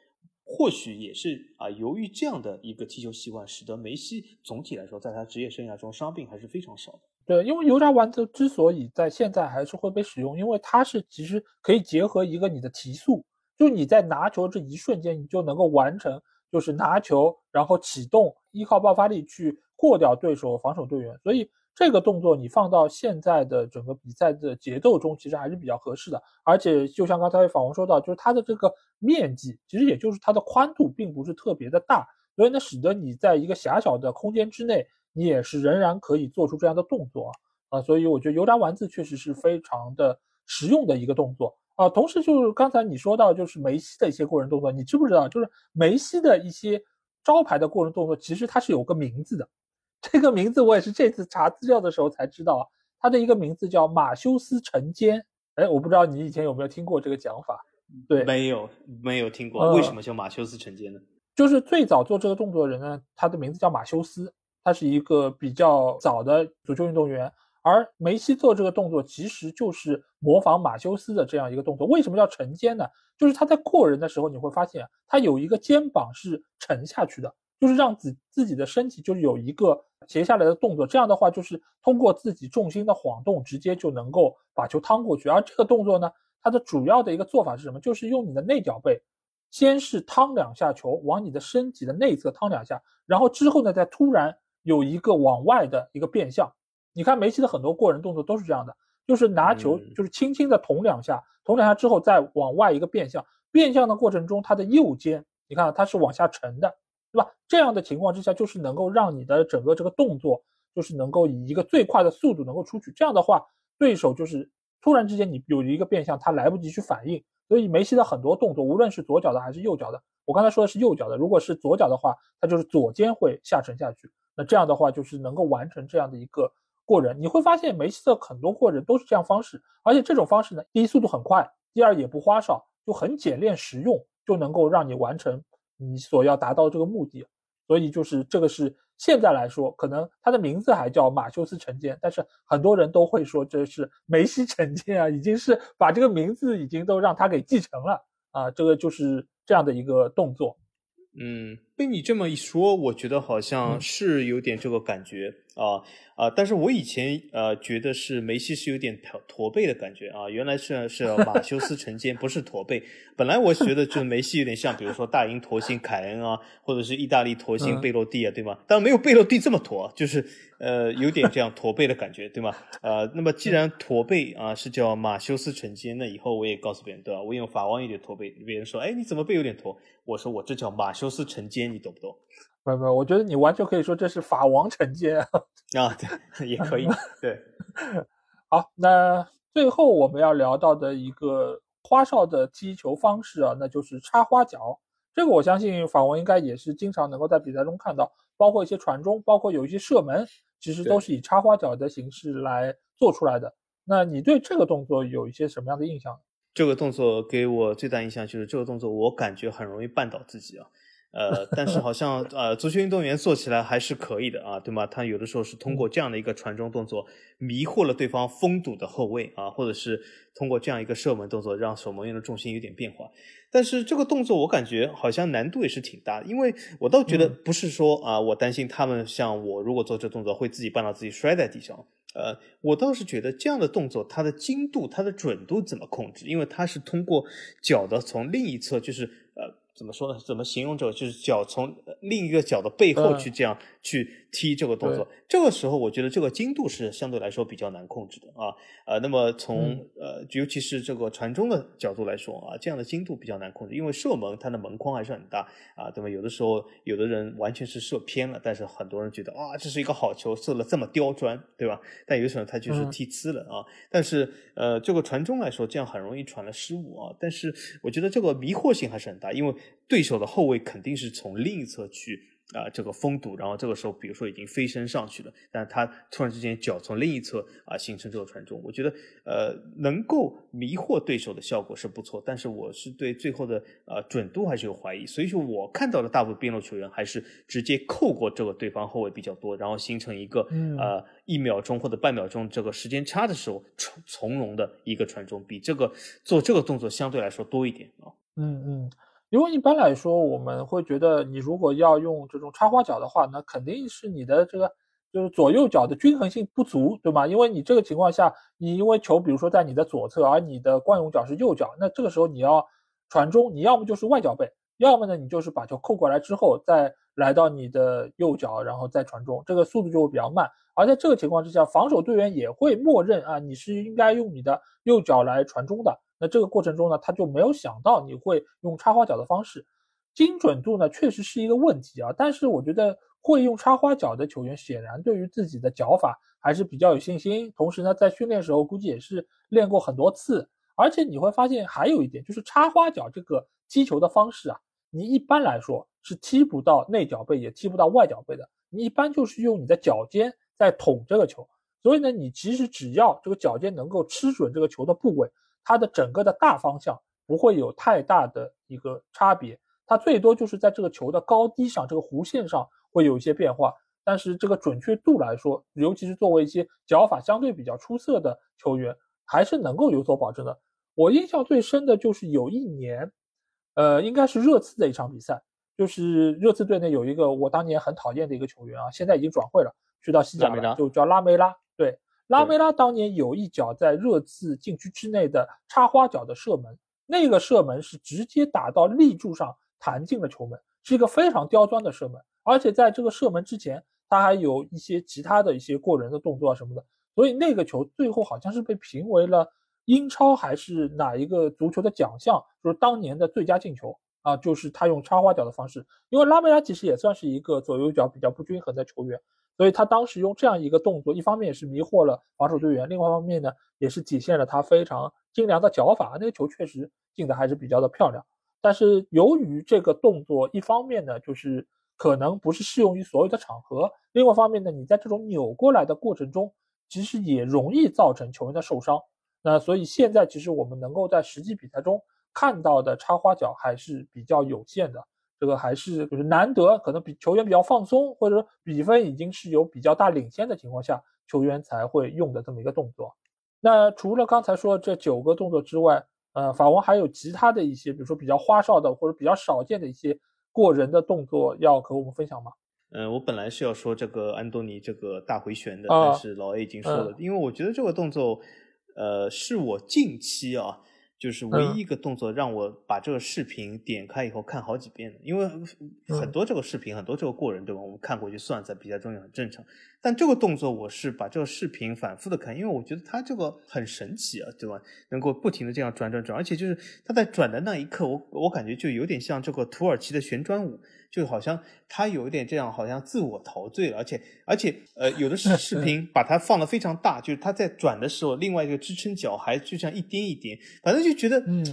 或许也是啊，由于这样的一个踢球习惯，使得梅西总体来说，在他职业生涯中伤病还是非常少的。对，因为油炸丸子之所以在现在还是会被使用，因为它是其实可以结合一个你的提速，就你在拿球这一瞬间，你就能够完成，就是拿球然后启动，依靠爆发力去过掉对手防守队员，所以。这个动作你放到现在的整个比赛的节奏中，其实还是比较合适的。而且就像刚才法王说到，就是它的这个面积，其实也就是它的宽度，并不是特别的大，所以呢，使得你在一个狭小的空间之内，你也是仍然可以做出这样的动作啊。所以我觉得油炸丸子确实是非常的实用的一个动作。啊，同时就是刚才你说到，就是梅西的一些过人动作，你知不知道？就是梅西的一些招牌的过人动作，其实它是有个名字的。这个名字我也是这次查资料的时候才知道啊，它的一个名字叫马修斯沉肩。哎，我不知道你以前有没有听过这个讲法？对，没有，没有听过。为什么叫马修斯沉肩呢？就是最早做这个动作的人呢，他的名字叫马修斯，他是一个比较早的足球运动员。而梅西做这个动作，其实就是模仿马修斯的这样一个动作。为什么叫沉肩呢？就是他在过人的时候，你会发现他有一个肩膀是沉下去的，就是让自自己的身体就是有一个斜下来的动作。这样的话，就是通过自己重心的晃动，直接就能够把球趟过去。而这个动作呢，它的主要的一个做法是什么？就是用你的内脚背，先是趟两下球，往你的身体的内侧趟两下，然后之后呢，再突然有一个往外的一个变向。你看梅西的很多过人动作都是这样的，就是拿球就是轻轻的捅两下，捅两下之后再往外一个变向，变向的过程中他的右肩，你看它是往下沉的，对吧？这样的情况之下，就是能够让你的整个这个动作就是能够以一个最快的速度能够出去。这样的话，对手就是突然之间你有一个变向，他来不及去反应。所以梅西的很多动作，无论是左脚的还是右脚的，我刚才说的是右脚的，如果是左脚的话，他就是左肩会下沉下去。那这样的话就是能够完成这样的一个。过人，你会发现梅西的很多过人都是这样方式，而且这种方式呢，第一速度很快，第二也不花哨，就很简练实用，就能够让你完成你所要达到这个目的。所以就是这个是现在来说，可能他的名字还叫马修斯沉肩，但是很多人都会说这是梅西沉肩啊，已经是把这个名字已经都让他给继承了啊，这个就是这样的一个动作。嗯，被你这么一说，我觉得好像是有点这个感觉啊。啊！但是我以前呃觉得是梅西是有点驼驼背的感觉啊，原来是是马修斯成肩，不是驼背。本来我觉得就是梅西有点像，比如说大英驼星凯恩啊，或者是意大利驼星贝洛蒂啊，对吗？当然没有贝洛蒂这么驼，就是呃有点这样驼背的感觉，对吗？呃，那么既然驼背啊是叫马修斯成肩，那以后我也告诉别人，对吧？我用法王有点驼背，别人说，哎，你怎么背有点驼？我说我这叫马修斯成肩，你懂不懂？没有，我觉得你完全可以说这是法王惩戒啊！[LAUGHS] 啊，对，也可以。[LAUGHS] 对，好，那最后我们要聊到的一个花哨的踢球方式啊，那就是插花脚。这个我相信法王应该也是经常能够在比赛中看到，包括一些传中，包括有一些射门，其实都是以插花脚的形式来做出来的。那你对这个动作有一些什么样的印象？这个动作给我最大印象就是这个动作，我感觉很容易绊倒自己啊。呃，但是好像呃，足球运动员做起来还是可以的啊，对吗？他有的时候是通过这样的一个传中动作迷惑了对方封堵的后卫啊，或者是通过这样一个射门动作让守门员的重心有点变化。但是这个动作我感觉好像难度也是挺大的，因为我倒觉得不是说啊，我担心他们像我如果做这动作会自己绊到自己摔在地上。呃，我倒是觉得这样的动作它的精度、它的准度怎么控制？因为它是通过脚的从另一侧就是。怎么说呢？怎么形容这个？就是脚从另一个脚的背后去这样去踢这个动作。这个时候，我觉得这个精度是相对来说比较难控制的啊。呃，那么从呃，尤其是这个传中的角度来说啊，这样的精度比较难控制，因为射门它的门框还是很大啊，对吧？有的时候有的人完全是射偏了，但是很多人觉得啊，这是一个好球，射了这么刁钻，对吧？但有的时候他就是踢呲了啊。但是呃，这个传中来说，这样很容易传了失误啊。但是我觉得这个迷惑性还是很大，因为。对手的后卫肯定是从另一侧去啊，这个封堵，然后这个时候，比如说已经飞身上去了，但他突然之间脚从另一侧啊形成这个传中，我觉得呃能够迷惑对手的效果是不错，但是我是对最后的呃准度还是有怀疑，所以说我看到的大部分边路球员还是直接扣过这个对方后卫比较多，然后形成一个呃一秒钟或者半秒钟这个时间差的时候从从容的一个传中，比这个做这个动作相对来说多一点啊。嗯嗯。因为一般来说，我们会觉得你如果要用这种插花脚的话，那肯定是你的这个就是左右脚的均衡性不足，对吗？因为你这个情况下，你因为球比如说在你的左侧，而你的惯用脚是右脚，那这个时候你要传中，你要么就是外脚背，要么呢你就是把球扣过来之后再来到你的右脚，然后再传中，这个速度就会比较慢。而在这个情况之下，防守队员也会默认啊，你是应该用你的右脚来传中的。那这个过程中呢，他就没有想到你会用插花脚的方式，精准度呢确实是一个问题啊。但是我觉得会用插花脚的球员，显然对于自己的脚法还是比较有信心。同时呢，在训练时候估计也是练过很多次。而且你会发现还有一点，就是插花脚这个踢球的方式啊，你一般来说是踢不到内脚背，也踢不到外脚背的。你一般就是用你的脚尖在捅这个球。所以呢，你其实只要这个脚尖能够吃准这个球的部位，它的整个的大方向不会有太大的一个差别。它最多就是在这个球的高低上，这个弧线上会有一些变化。但是这个准确度来说，尤其是作为一些脚法相对比较出色的球员，还是能够有所保证的。我印象最深的就是有一年，呃，应该是热刺的一场比赛，就是热刺队内有一个我当年很讨厌的一个球员啊，现在已经转会了，去到西甲了，就叫拉梅拉。对，拉梅拉当年有一脚在热刺禁区之内的插花脚的射门，那个射门是直接打到立柱上弹进了球门，是一个非常刁钻的射门，而且在这个射门之前，他还有一些其他的一些过人的动作啊什么的，所以那个球最后好像是被评为了。英超还是哪一个足球的奖项？就是当年的最佳进球啊，就是他用插花脚的方式。因为拉梅拉其实也算是一个左右脚比较不均衡的球员，所以他当时用这样一个动作，一方面是迷惑了防守队员，另外一方面呢，也是体现了他非常精良的脚法。那个球确实进的还是比较的漂亮。但是由于这个动作，一方面呢，就是可能不是适用于所有的场合；另外一方面呢，你在这种扭过来的过程中，其实也容易造成球员的受伤。那所以现在其实我们能够在实际比赛中看到的插花脚还是比较有限的，这个还是就是难得，可能比球员比较放松，或者说比分已经是有比较大领先的情况下，球员才会用的这么一个动作。那除了刚才说这九个动作之外，呃，法王还有其他的一些，比如说比较花哨的或者比较少见的一些过人的动作要和我们分享吗？嗯，我本来是要说这个安东尼这个大回旋的，但是老 A 已经说了，因为我觉得这个动作。呃，是我近期啊，就是唯一一个动作让我把这个视频点开以后看好几遍的，因为很多这个视频，很多这个过人，对吧？我们看过去算在比赛中也很正常。但这个动作我是把这个视频反复的看，因为我觉得它这个很神奇啊，对吧？能够不停的这样转转转，而且就是它在转的那一刻，我我感觉就有点像这个土耳其的旋转舞。就好像他有一点这样，好像自我陶醉了，而且而且呃，有的视视频 [LAUGHS] 把它放的非常大，就是他在转的时候，另外一个支撑脚还就像一颠一颠，反正就觉得嗯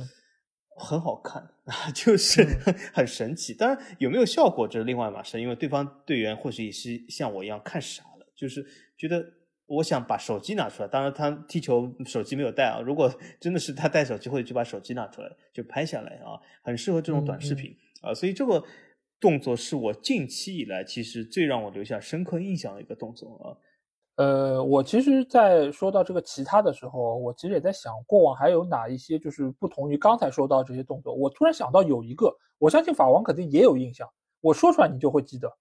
很好看啊，[LAUGHS] 就是很神奇。当然有没有效果这是另外一码事，因为对方队员或许也是像我一样看傻了，就是觉得我想把手机拿出来，当然他踢球手机没有带啊。如果 [LAUGHS] 真的是他带手机，或者就把手机拿出来就拍下来啊，很适合这种短视频啊，所以这个。动作是我近期以来其实最让我留下深刻印象的一个动作啊。呃，我其实，在说到这个其他的时候，我其实也在想，过往还有哪一些就是不同于刚才说到这些动作。我突然想到有一个，我相信法王肯定也有印象，我说出来你就会记得，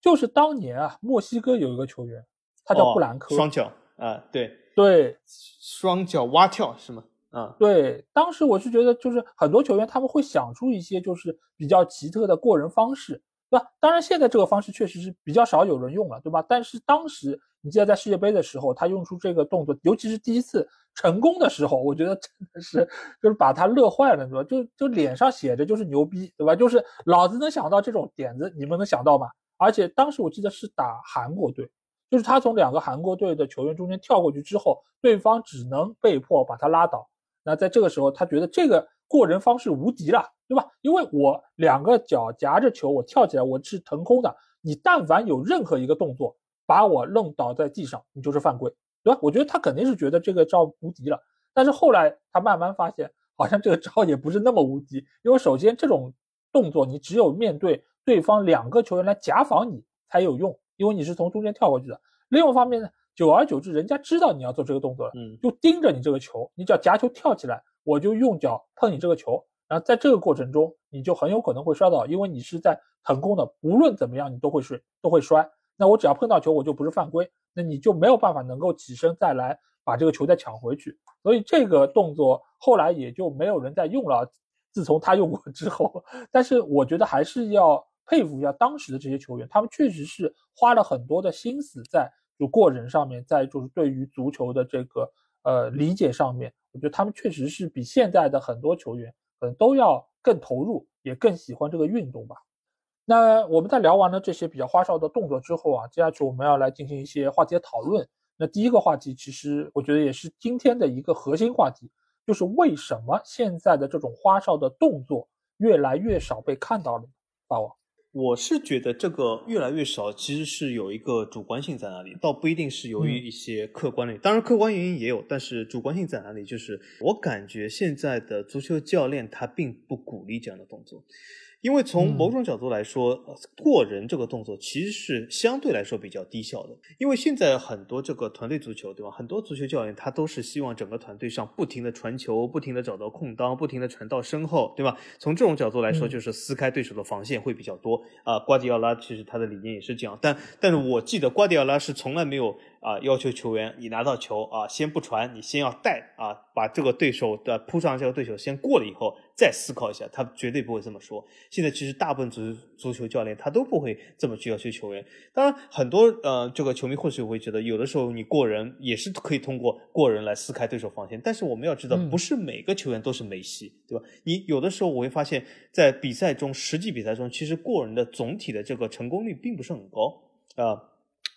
就是当年啊，墨西哥有一个球员，他叫布兰科，双脚啊，对对，双脚蛙跳是吗？啊，对，当时我是觉得，就是很多球员他们会想出一些就是比较奇特的过人方式，对吧？当然，现在这个方式确实是比较少有人用了，对吧？但是当时你记得在世界杯的时候，他用出这个动作，尤其是第一次成功的时候，我觉得真的是就是把他乐坏了，对吧？就就脸上写着就是牛逼，对吧？就是老子能想到这种点子，你们能想到吗？而且当时我记得是打韩国队，就是他从两个韩国队的球员中间跳过去之后，对方只能被迫把他拉倒。那在这个时候，他觉得这个过人方式无敌了，对吧？因为我两个脚夹着球，我跳起来，我是腾空的。你但凡有任何一个动作把我弄倒在地上，你就是犯规，对吧？我觉得他肯定是觉得这个招无敌了。但是后来他慢慢发现，好像这个招也不是那么无敌。因为首先这种动作你只有面对对方两个球员来夹防你才有用，因为你是从中间跳过去的。另外一方面呢？久而久之，人家知道你要做这个动作了，嗯，就盯着你这个球，你只要夹球跳起来，我就用脚碰你这个球，然后在这个过程中，你就很有可能会摔倒，因为你是在腾空的，无论怎么样你都会摔，都会摔。那我只要碰到球，我就不是犯规，那你就没有办法能够起身再来把这个球再抢回去。所以这个动作后来也就没有人再用了，自从他用过之后，但是我觉得还是要佩服一下当时的这些球员，他们确实是花了很多的心思在就过人上面，在就是对于足球的这个呃理解上面，我觉得他们确实是比现在的很多球员可能都要更投入，也更喜欢这个运动吧。那我们在聊完了这些比较花哨的动作之后啊，接下去我们要来进行一些话题的讨论。那第一个话题，其实我觉得也是今天的一个核心话题，就是为什么现在的这种花哨的动作越来越少被看到了？大王，我是觉得这个越来越少，其实是有一个主观性在哪里，倒不一定是由于一些客观的，当然客观原因也有，但是主观性在哪里？就是我感觉现在的足球教练他并不鼓励这样的动作。因为从某种角度来说，过人这个动作其实是相对来说比较低效的。因为现在很多这个团队足球，对吧？很多足球教练他都是希望整个团队上不停的传球，不停的找到空当，不停的传到身后，对吧？从这种角度来说，就是撕开对手的防线会比较多。啊，瓜迪奥拉其实他的理念也是这样，但但是我记得瓜迪奥拉是从来没有。啊，要求球员你拿到球啊，先不传，你先要带啊，把这个对手的扑上这个对手先过了以后，再思考一下，他绝对不会这么说。现在其实大部分足足球教练他都不会这么去要求球员。当然，很多呃这个球迷或许会觉得，有的时候你过人也是可以通过过人来撕开对手防线。但是我们要知道，不是每个球员都是梅西，对吧？你有的时候我会发现，在比赛中，实际比赛中，其实过人的总体的这个成功率并不是很高啊。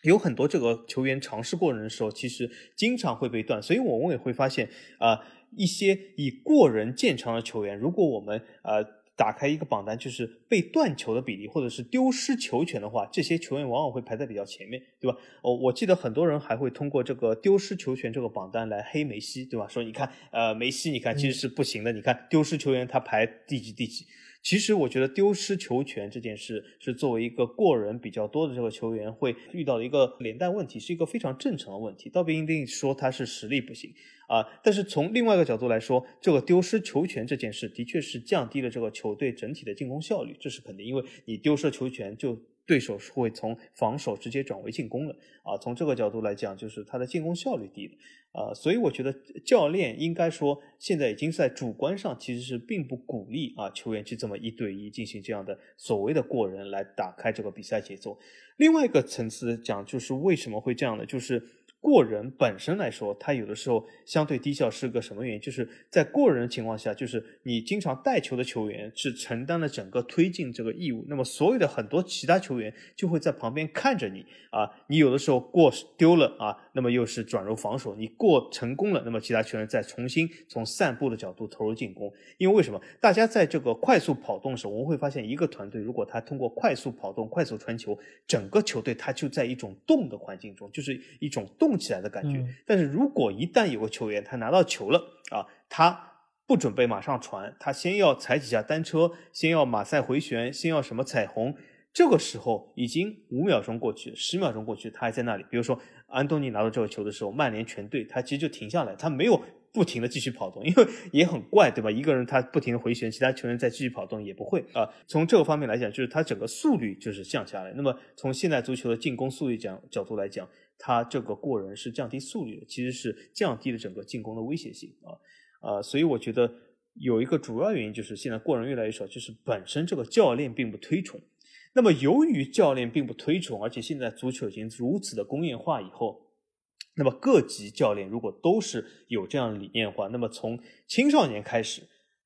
有很多这个球员尝试过人的时候，其实经常会被断，所以我们也会发现啊，一些以过人见长的球员，如果我们呃打开一个榜单，就是被断球的比例或者是丢失球权的话，这些球员往往会排在比较前面，对吧？哦，我记得很多人还会通过这个丢失球权这个榜单来黑梅西，对吧？说你看，呃，梅西你看其实是不行的，你看丢失球员他排第几第几。其实我觉得丢失球权这件事是作为一个过人比较多的这个球员会遇到的一个连带问题，是一个非常正常的问题，倒不一定说他是实力不行啊。但是从另外一个角度来说，这个丢失球权这件事的确是降低了这个球队整体的进攻效率，这是肯定，因为你丢失球权就。对手是会从防守直接转为进攻了啊，从这个角度来讲，就是他的进攻效率低了啊，所以我觉得教练应该说现在已经在主观上其实是并不鼓励啊球员去这么一对一进行这样的所谓的过人来打开这个比赛节奏。另外一个层次讲，就是为什么会这样呢？就是。过人本身来说，他有的时候相对低效是个什么原因？就是在过人的情况下，就是你经常带球的球员是承担了整个推进这个义务，那么所有的很多其他球员就会在旁边看着你啊，你有的时候过丢了啊，那么又是转入防守；你过成功了，那么其他球员再重新从散步的角度投入进攻。因为为什么？大家在这个快速跑动的时候，我们会发现一个团队如果他通过快速跑动、快速传球，整个球队他就在一种动的环境中，就是一种动。起来的感觉，但是如果一旦有个球员他拿到球了啊，他不准备马上传，他先要踩几下单车，先要马赛回旋，先要什么彩虹，这个时候已经五秒钟过去，十秒钟过去，他还在那里。比如说安东尼拿到这个球的时候，曼联全队他其实就停下来，他没有。不停的继续跑动，因为 [LAUGHS] 也很怪，对吧？一个人他不停的回旋，其他球员再继续跑动也不会啊。从这个方面来讲，就是他整个速率就是降下来。那么从现在足球的进攻速率讲角度来讲，他这个过人是降低速率的，其实是降低了整个进攻的威胁性啊啊。所以我觉得有一个主要原因就是现在过人越来越少，就是本身这个教练并不推崇。那么由于教练并不推崇，而且现在足球已经如此的工业化以后。那么各级教练如果都是有这样的理念的话，那么从青少年开始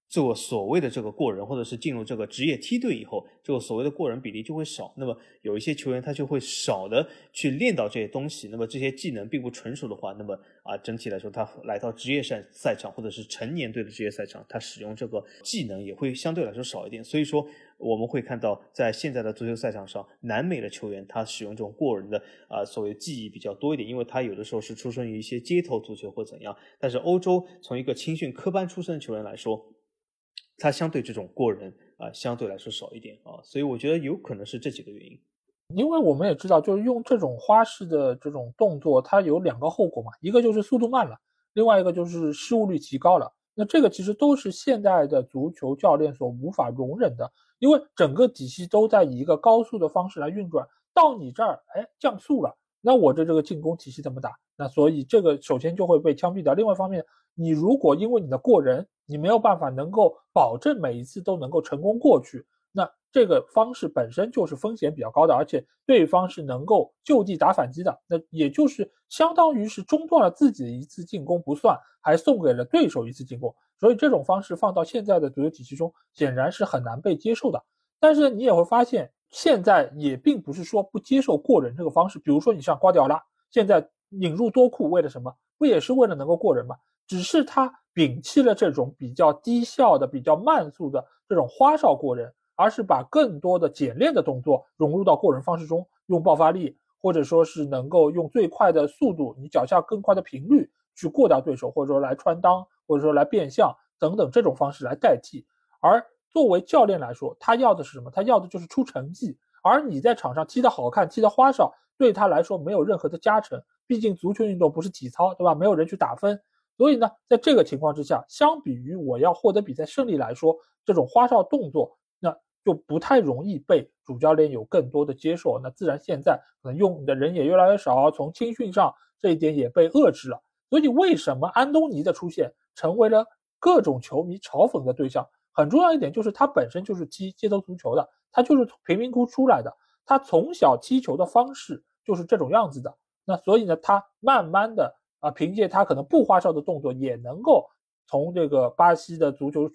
做所谓的这个过人，或者是进入这个职业梯队以后，这个所谓的过人比例就会少。那么有一些球员他就会少的去练到这些东西。那么这些技能并不纯熟的话，那么啊整体来说，他来到职业赛赛场或者是成年队的职业赛场，他使用这个技能也会相对来说少一点。所以说。我们会看到，在现在的足球赛场上，南美的球员他使用这种过人的啊所谓技艺比较多一点，因为他有的时候是出生于一些街头足球或怎样。但是欧洲从一个青训科班出身的球员来说，他相对这种过人啊相对来说少一点啊，所以我觉得有可能是这几个原因。因为我们也知道，就是用这种花式的这种动作，它有两个后果嘛，一个就是速度慢了，另外一个就是失误率提高了。那这个其实都是现代的足球教练所无法容忍的。因为整个体系都在以一个高速的方式来运转，到你这儿，哎，降速了，那我的这个进攻体系怎么打？那所以这个首先就会被枪毙掉。另外一方面，你如果因为你的过人，你没有办法能够保证每一次都能够成功过去，那这个方式本身就是风险比较高的，而且对方是能够就地打反击的，那也就是相当于是中断了自己的一次进攻不算，还送给了对手一次进攻。所以这种方式放到现在的足球体系中，显然是很难被接受的。但是你也会发现，现在也并不是说不接受过人这个方式。比如说，你像瓜迪奥拉，现在引入多库，为了什么？不也是为了能够过人吗？只是他摒弃了这种比较低效的、比较慢速的这种花哨过人，而是把更多的简练的动作融入到过人方式中，用爆发力，或者说是能够用最快的速度，你脚下更快的频率去过掉对手，或者说来穿裆，或者说来变相等等这种方式来代替。而作为教练来说，他要的是什么？他要的就是出成绩。而你在场上踢得好看、踢得花哨，对他来说没有任何的加成。毕竟足球运动不是体操，对吧？没有人去打分。所以呢，在这个情况之下，相比于我要获得比赛胜利来说，这种花哨动作那就不太容易被主教练有更多的接受。那自然现在可能用的人也越来越少，从青训上这一点也被遏制了。所以为什么安东尼的出现成为了各种球迷嘲讽的对象？很重要一点就是他本身就是踢街头足球的，他就是从贫民窟出来的，他从小踢球的方式就是这种样子的。那所以呢，他慢慢的。啊，凭借他可能不花哨的动作，也能够从这个巴西的足球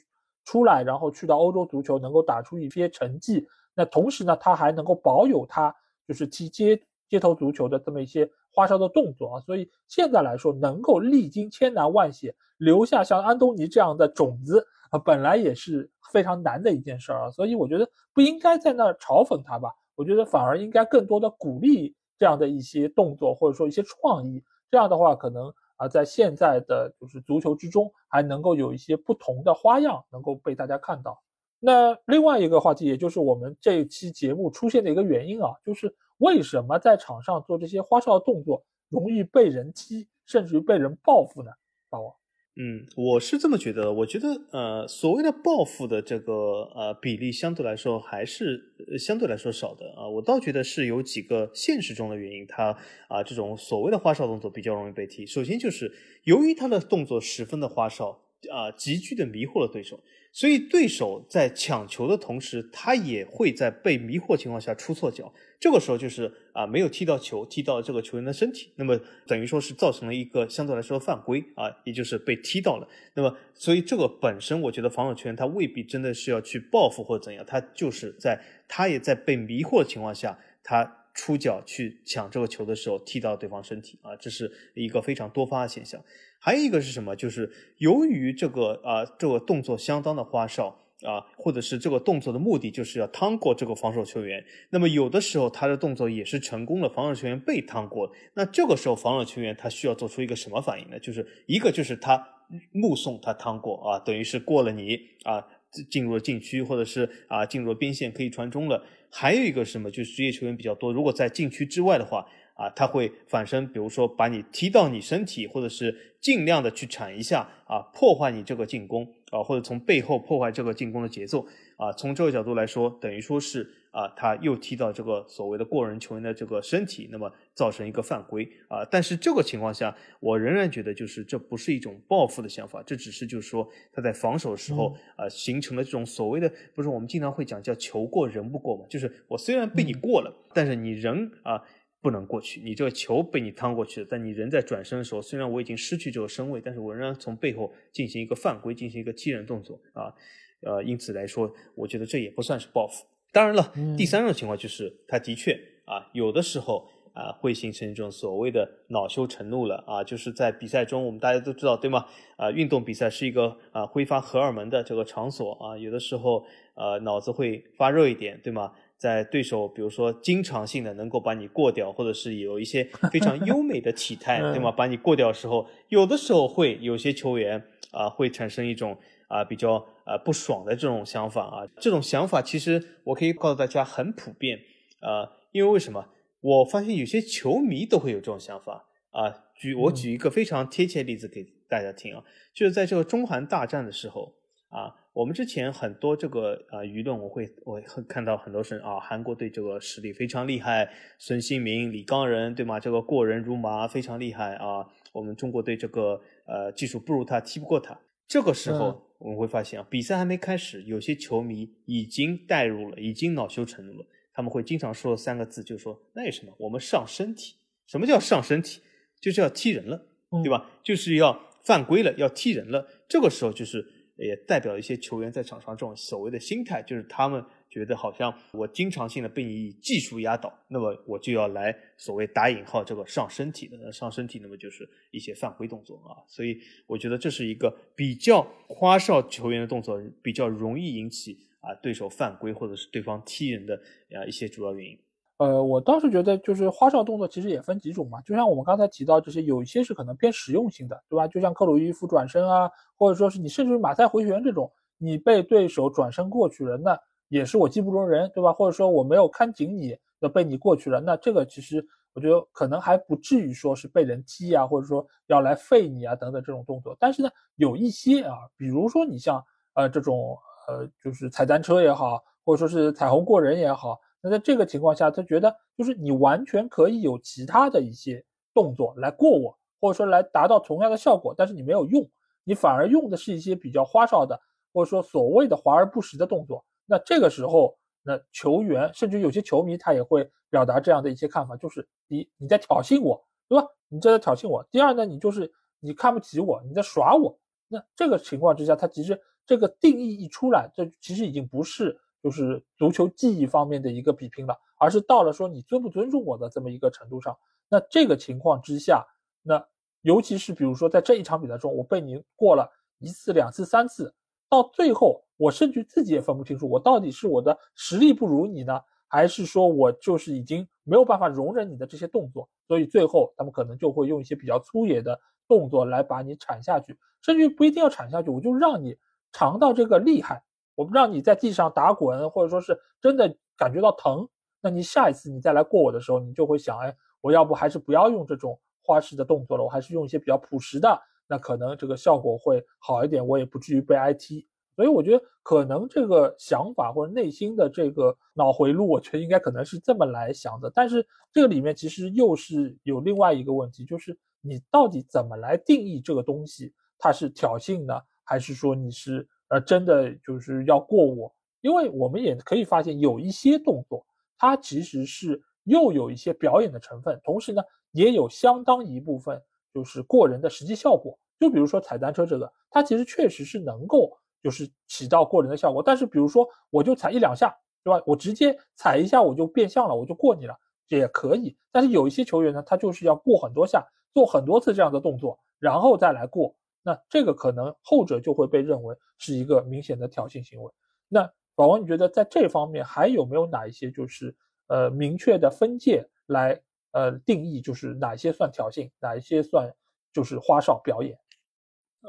出来，然后去到欧洲足球，能够打出一些成绩。那同时呢，他还能够保有他就是踢街街头足球的这么一些花哨的动作啊。所以现在来说，能够历经千难万险，留下像安东尼这样的种子啊，本来也是非常难的一件事儿啊。所以我觉得不应该在那儿嘲讽他吧，我觉得反而应该更多的鼓励这样的一些动作，或者说一些创意。这样的话，可能啊，在现在的就是足球之中，还能够有一些不同的花样能够被大家看到。那另外一个话题，也就是我们这一期节目出现的一个原因啊，就是为什么在场上做这些花哨动作容易被人踢，甚至于被人报复呢？大王。嗯，我是这么觉得。我觉得，呃，所谓的报复的这个呃比例相对来说还是相对来说少的啊。我倒觉得是有几个现实中的原因，他啊这种所谓的花哨动作比较容易被踢。首先就是由于他的动作十分的花哨啊，急剧的迷惑了对手。所以对手在抢球的同时，他也会在被迷惑情况下出错脚。这个时候就是啊，没有踢到球，踢到这个球员的身体，那么等于说是造成了一个相对来说犯规啊，也就是被踢到了。那么，所以这个本身，我觉得防守球员他未必真的是要去报复或者怎样，他就是在他也在被迷惑的情况下，他。出脚去抢这个球的时候踢到对方身体啊，这是一个非常多发的现象。还有一个是什么？就是由于这个啊这个动作相当的花哨啊，或者是这个动作的目的就是要趟过这个防守球员。那么有的时候他的动作也是成功的，防守球员被趟过。那这个时候防守球员他需要做出一个什么反应呢？就是一个就是他目送他趟过啊，等于是过了你啊。进入了禁区，或者是啊进入了边线可以传中了。还有一个什么，就是职业球员比较多，如果在禁区之外的话，啊他会反身，比如说把你踢到你身体，或者是尽量的去铲一下啊，破坏你这个进攻啊，或者从背后破坏这个进攻的节奏啊。从这个角度来说，等于说是。啊，他又踢到这个所谓的过人球员的这个身体，那么造成一个犯规啊。但是这个情况下，我仍然觉得就是这不是一种报复的想法，这只是就是说他在防守的时候啊形成了这种所谓的，不是我们经常会讲叫球过人不过嘛，就是我虽然被你过了，但是你人啊不能过去，你这个球被你趟过去了，但你人在转身的时候，虽然我已经失去这个身位，但是我仍然从背后进行一个犯规，进行一个踢人动作啊，呃，因此来说，我觉得这也不算是报复。当然了，第三种情况就是他的确啊，有的时候啊会形成一种所谓的恼羞成怒了啊，就是在比赛中，我们大家都知道对吗？啊，运动比赛是一个啊挥发荷尔蒙的这个场所啊，有的时候呃脑子会发热一点，对吗？在对手比如说经常性的能够把你过掉，或者是有一些非常 [LAUGHS] 优美的体态，对吗？把你过掉的时候，有的时候会有些球员啊会产生一种。啊，比较呃不爽的这种想法啊，这种想法其实我可以告诉大家很普遍啊，因为为什么？我发现有些球迷都会有这种想法啊。举我举一个非常贴切的例子给大家听啊，就是在这个中韩大战的时候啊，我们之前很多这个啊舆论，我会我会看到很多是啊，韩国队这个实力非常厉害，孙兴民、李刚仁对吗？这个过人如麻，非常厉害啊。我们中国队这个呃技术不如他，踢不过他。这个时候我们会发现啊，比赛还没开始，有些球迷已经带入了，已经恼羞成怒了。他们会经常说三个字，就是说那有什么？我们上身体。什么叫上身体？就是要踢人了，对吧？就是要犯规了，要踢人了。这个时候就是。也代表一些球员在场上这种所谓的心态，就是他们觉得好像我经常性的被你以技术压倒，那么我就要来所谓打引号这个上身体的，上身体，那么就是一些犯规动作啊。所以我觉得这是一个比较花哨球员的动作，比较容易引起啊对手犯规或者是对方踢人的啊一些主要原因。呃，我倒是觉得，就是花哨动作其实也分几种嘛。就像我们刚才提到这些，有一些是可能偏实用性的，对吧？就像克鲁伊夫转身啊，或者说是你甚至马赛回旋这种，你被对手转身过去了，那也是我技不如人，对吧？或者说我没有看紧你，那被你过去了，那这个其实我觉得可能还不至于说是被人踢啊，或者说要来废你啊等等这种动作。但是呢，有一些啊，比如说你像呃这种呃就是踩单车也好，或者说是彩虹过人也好。那在这个情况下，他觉得就是你完全可以有其他的一些动作来过我，或者说来达到同样的效果，但是你没有用，你反而用的是一些比较花哨的，或者说所谓的华而不实的动作。那这个时候，那球员甚至有些球迷他也会表达这样的一些看法，就是第一你在挑衅我，对吧？你这在挑衅我。第二呢，你就是你看不起我，你在耍我。那这个情况之下，他其实这个定义一出来，这其实已经不是。就是足球技艺方面的一个比拼了，而是到了说你尊不尊重我的这么一个程度上。那这个情况之下，那尤其是比如说在这一场比赛中，我被你过了一次、两次、三次，到最后我甚至自己也分不清楚，我到底是我的实力不如你呢，还是说我就是已经没有办法容忍你的这些动作，所以最后他们可能就会用一些比较粗野的动作来把你铲下去，甚至不一定要铲下去，我就让你尝到这个厉害。我不让你在地上打滚，或者说是真的感觉到疼，那你下一次你再来过我的时候，你就会想，哎，我要不还是不要用这种花式的动作了，我还是用一些比较朴实的，那可能这个效果会好一点，我也不至于被挨踢。所以我觉得可能这个想法或者内心的这个脑回路，我觉得应该可能是这么来想的。但是这个里面其实又是有另外一个问题，就是你到底怎么来定义这个东西，它是挑衅呢，还是说你是？呃，真的就是要过我，因为我们也可以发现有一些动作，它其实是又有一些表演的成分，同时呢，也有相当一部分就是过人的实际效果。就比如说踩单车这个，它其实确实是能够就是起到过人的效果。但是比如说我就踩一两下，对吧？我直接踩一下我就变相了，我就过你了，也可以。但是有一些球员呢，他就是要过很多下，做很多次这样的动作，然后再来过。那这个可能后者就会被认为是一个明显的挑衅行为。那宝王，你觉得在这方面还有没有哪一些就是呃明确的分界来呃定义，就是哪些算挑衅，哪一些算就是花哨表演？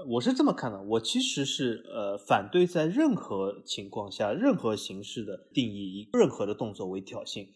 我是这么看的，我其实是呃反对在任何情况下、任何形式的定义以任何的动作为挑衅。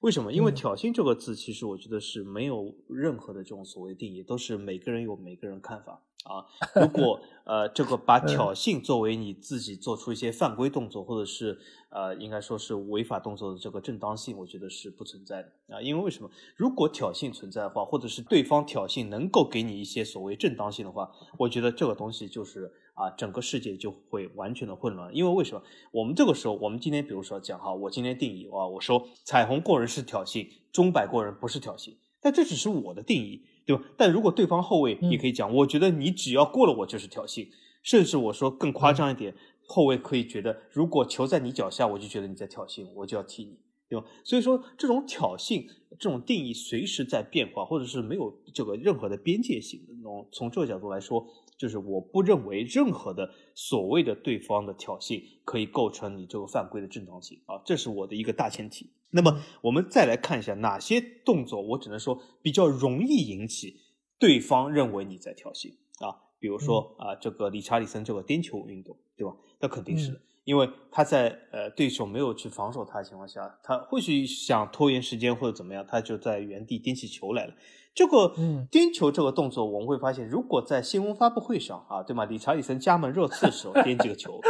为什么？因为挑衅这个字，其实我觉得是没有任何的这种所谓定义，都是每个人有每个人看法。啊，如果呃，这个把挑衅作为你自己做出一些犯规动作，或者是呃，应该说是违法动作的这个正当性，我觉得是不存在的啊。因为为什么？如果挑衅存在的话，或者是对方挑衅能够给你一些所谓正当性的话，我觉得这个东西就是啊，整个世界就会完全的混乱。因为为什么？我们这个时候，我们今天比如说讲哈，我今天定义啊，我说彩虹过人是挑衅，钟摆过人不是挑衅，但这只是我的定义。对吧？但如果对方后卫你可以讲，我觉得你只要过了我就是挑衅，甚至我说更夸张一点，后卫可以觉得，如果球在你脚下，我就觉得你在挑衅，我就要踢你，对吧？所以说这种挑衅这种定义随时在变化，或者是没有这个任何的边界性的。从从这个角度来说。就是我不认为任何的所谓的对方的挑衅可以构成你这个犯规的正当性啊，这是我的一个大前提。那么我们再来看一下哪些动作，我只能说比较容易引起对方认为你在挑衅啊，比如说啊，这个理查里森这个颠球运动，对吧？那肯定是的，因为他在呃对手没有去防守他的情况下，他或许想拖延时间或者怎么样，他就在原地颠起球来了。这个颠球这个动作，我们会发现，如果在新闻发布会上啊，对吗？理查里森加盟热刺的时候颠这个球，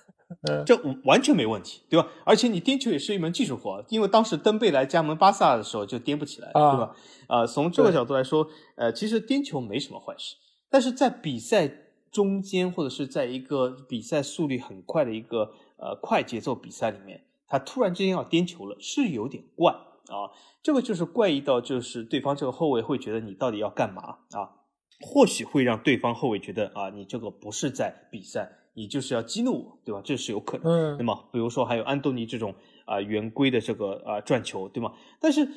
[LAUGHS] 这完全没问题，对吧？而且你颠球也是一门技术活，因为当时登贝莱加盟巴萨的时候就颠不起来，对吧？啊，从这个角度来说，呃，其实颠球没什么坏事，但是在比赛中间或者是在一个比赛速率很快的一个呃快节奏比赛里面，他突然之间要颠球了，是有点怪啊。这个就是怪异到，就是对方这个后卫会觉得你到底要干嘛啊？或许会让对方后卫觉得啊，你这个不是在比赛，你就是要激怒我，对吧？这是有可能。嗯。那么，比如说还有安东尼这种啊圆规的这个啊转球，对吗？但是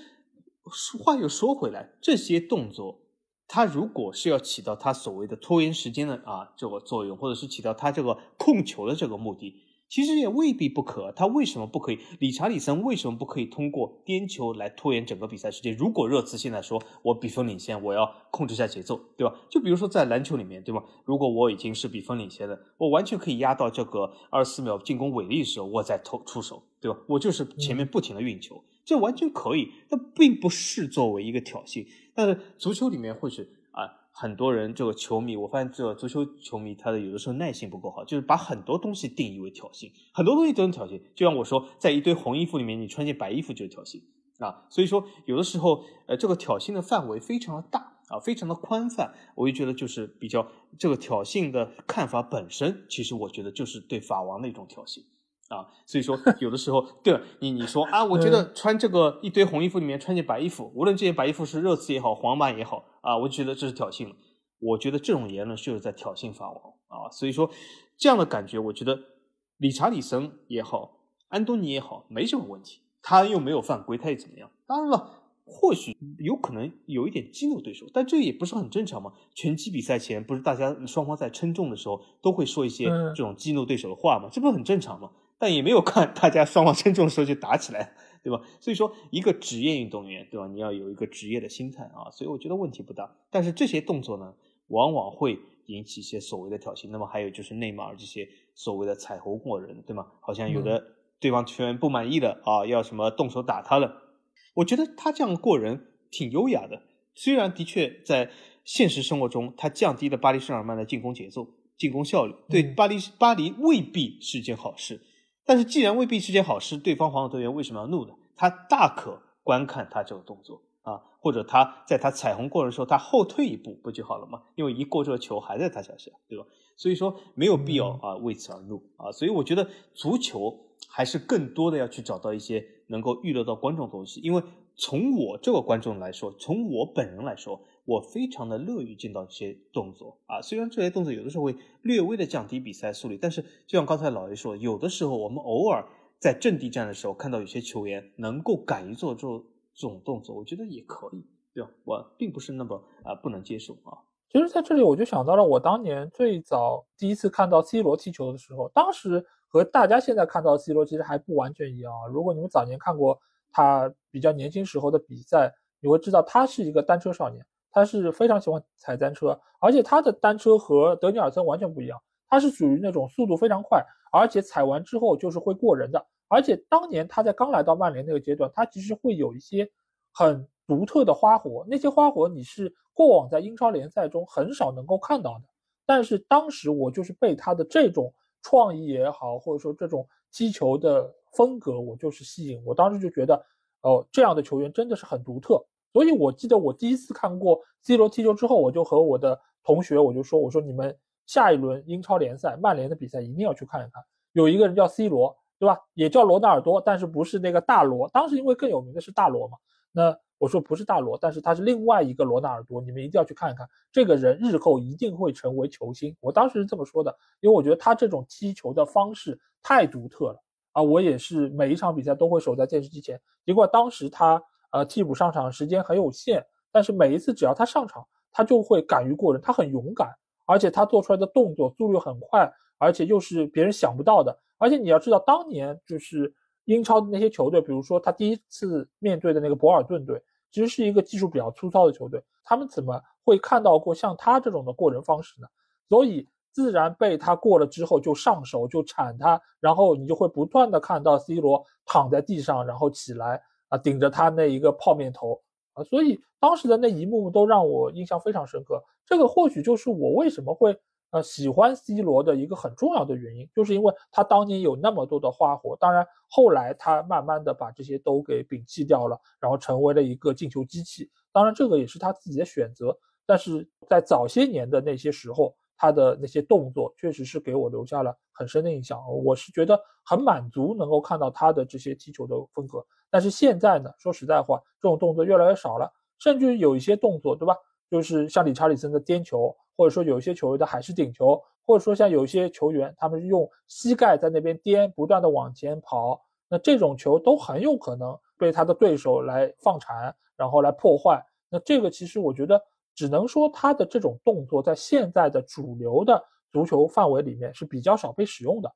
话又说回来，这些动作，他如果是要起到他所谓的拖延时间的啊这个作用，或者是起到他这个控球的这个目的。其实也未必不可，他为什么不可以？理查里森为什么不可以通过颠球来拖延整个比赛时间？如果热刺现在说我比分领先，我要控制一下节奏，对吧？就比如说在篮球里面，对吧？如果我已经是比分领先的，我完全可以压到这个二十四秒进攻违例的时候，我再投出手，对吧？我就是前面不停的运球，这完全可以，那并不是作为一个挑衅。但是足球里面会是。很多人这个球迷，我发现这个足球球迷他的有的时候耐心不够好，就是把很多东西定义为挑衅，很多东西都能挑衅。就像我说，在一堆红衣服里面，你穿件白衣服就是挑衅啊。所以说，有的时候，呃，这个挑衅的范围非常的大啊，非常的宽泛。我就觉得就是比较这个挑衅的看法本身，其实我觉得就是对法王的一种挑衅。啊，所以说 [LAUGHS] 有的时候，对了你你说啊，我觉得穿这个一堆红衣服里面穿件白衣服，无论这件白衣服是热刺也好，皇马也好啊，我觉得这是挑衅了。我觉得这种言论就是在挑衅法王啊。所以说这样的感觉，我觉得理查里森也好，安东尼也好，没什么问题。他又没有犯规，他又怎么样？当然了，或许有可能有一点激怒对手，但这也不是很正常吗？拳击比赛前不是大家双方在称重的时候都会说一些这种激怒对手的话吗？这不是很正常吗？但也没有看 [LAUGHS] 大家双方称重的时候就打起来，对吧？所以说，一个职业运动员，对吧？你要有一个职业的心态啊。所以我觉得问题不大。但是这些动作呢，往往会引起一些所谓的挑衅。那么还有就是内马尔这些所谓的彩虹过人，对吗？好像有的对方球员不满意的啊，要什么动手打他了。我觉得他这样过人挺优雅的。虽然的确在现实生活中，他降低了巴黎圣日耳曼的进攻节奏、进攻效率，对巴黎巴黎未必是件好事。但是既然未必是件好事，对方防守队员为什么要怒呢？他大可观看他这个动作啊，或者他在他彩虹过人的时候，他后退一步不就好了吗？因为一过这个球还在他脚下，对吧？所以说没有必要啊为此而怒啊。所以我觉得足球还是更多的要去找到一些能够娱乐到观众的东西，因为从我这个观众来说，从我本人来说。我非常的乐于见到这些动作啊，虽然这些动作有的时候会略微的降低比赛速率，但是就像刚才老爷说，有的时候我们偶尔在阵地战的时候看到有些球员能够敢于做这这种动作，我觉得也可以，对吧？我并不是那么啊不能接受啊。其实在这里我就想到了我当年最早第一次看到 C 罗踢球的时候，当时和大家现在看到 C 罗其实还不完全一样啊。如果你们早年看过他比较年轻时候的比赛，你会知道他是一个单车少年。他是非常喜欢踩单车，而且他的单车和德尼尔森完全不一样，他是属于那种速度非常快，而且踩完之后就是会过人的。而且当年他在刚来到曼联那个阶段，他其实会有一些很独特的花活，那些花活你是过往在英超联赛中很少能够看到的。但是当时我就是被他的这种创意也好，或者说这种击球的风格，我就是吸引。我当时就觉得，哦，这样的球员真的是很独特。所以，我记得我第一次看过 C 罗踢球之后，我就和我的同学我就说：“我说你们下一轮英超联赛曼联的比赛一定要去看一看。有一个人叫 C 罗，对吧？也叫罗纳尔多，但是不是那个大罗。当时因为更有名的是大罗嘛。那我说不是大罗，但是他是另外一个罗纳尔多，你们一定要去看一看。这个人日后一定会成为球星。我当时是这么说的，因为我觉得他这种踢球的方式太独特了啊！我也是每一场比赛都会守在电视机前。结果当时他。呃，替补上场时间很有限，但是每一次只要他上场，他就会敢于过人，他很勇敢，而且他做出来的动作速率很快，而且又是别人想不到的。而且你要知道，当年就是英超的那些球队，比如说他第一次面对的那个博尔顿队，其实是一个技术比较粗糙的球队，他们怎么会看到过像他这种的过人方式呢？所以自然被他过了之后就上手就铲他，然后你就会不断的看到 C 罗躺在地上，然后起来。啊，顶着他那一个泡面头啊，所以当时的那一幕都让我印象非常深刻。这个或许就是我为什么会呃喜欢 C 罗的一个很重要的原因，就是因为他当年有那么多的花活。当然后来他慢慢的把这些都给摒弃掉了，然后成为了一个进球机器。当然这个也是他自己的选择，但是在早些年的那些时候，他的那些动作确实是给我留下了很深的印象。我是觉得很满足能够看到他的这些踢球的风格。但是现在呢，说实在话，这种动作越来越少了，甚至有一些动作，对吧？就是像理查里森的颠球，或者说有一些球员的海狮顶球，或者说像有一些球员，他们是用膝盖在那边颠，不断的往前跑，那这种球都很有可能被他的对手来放铲，然后来破坏。那这个其实我觉得，只能说他的这种动作在现在的主流的足球范围里面是比较少被使用的。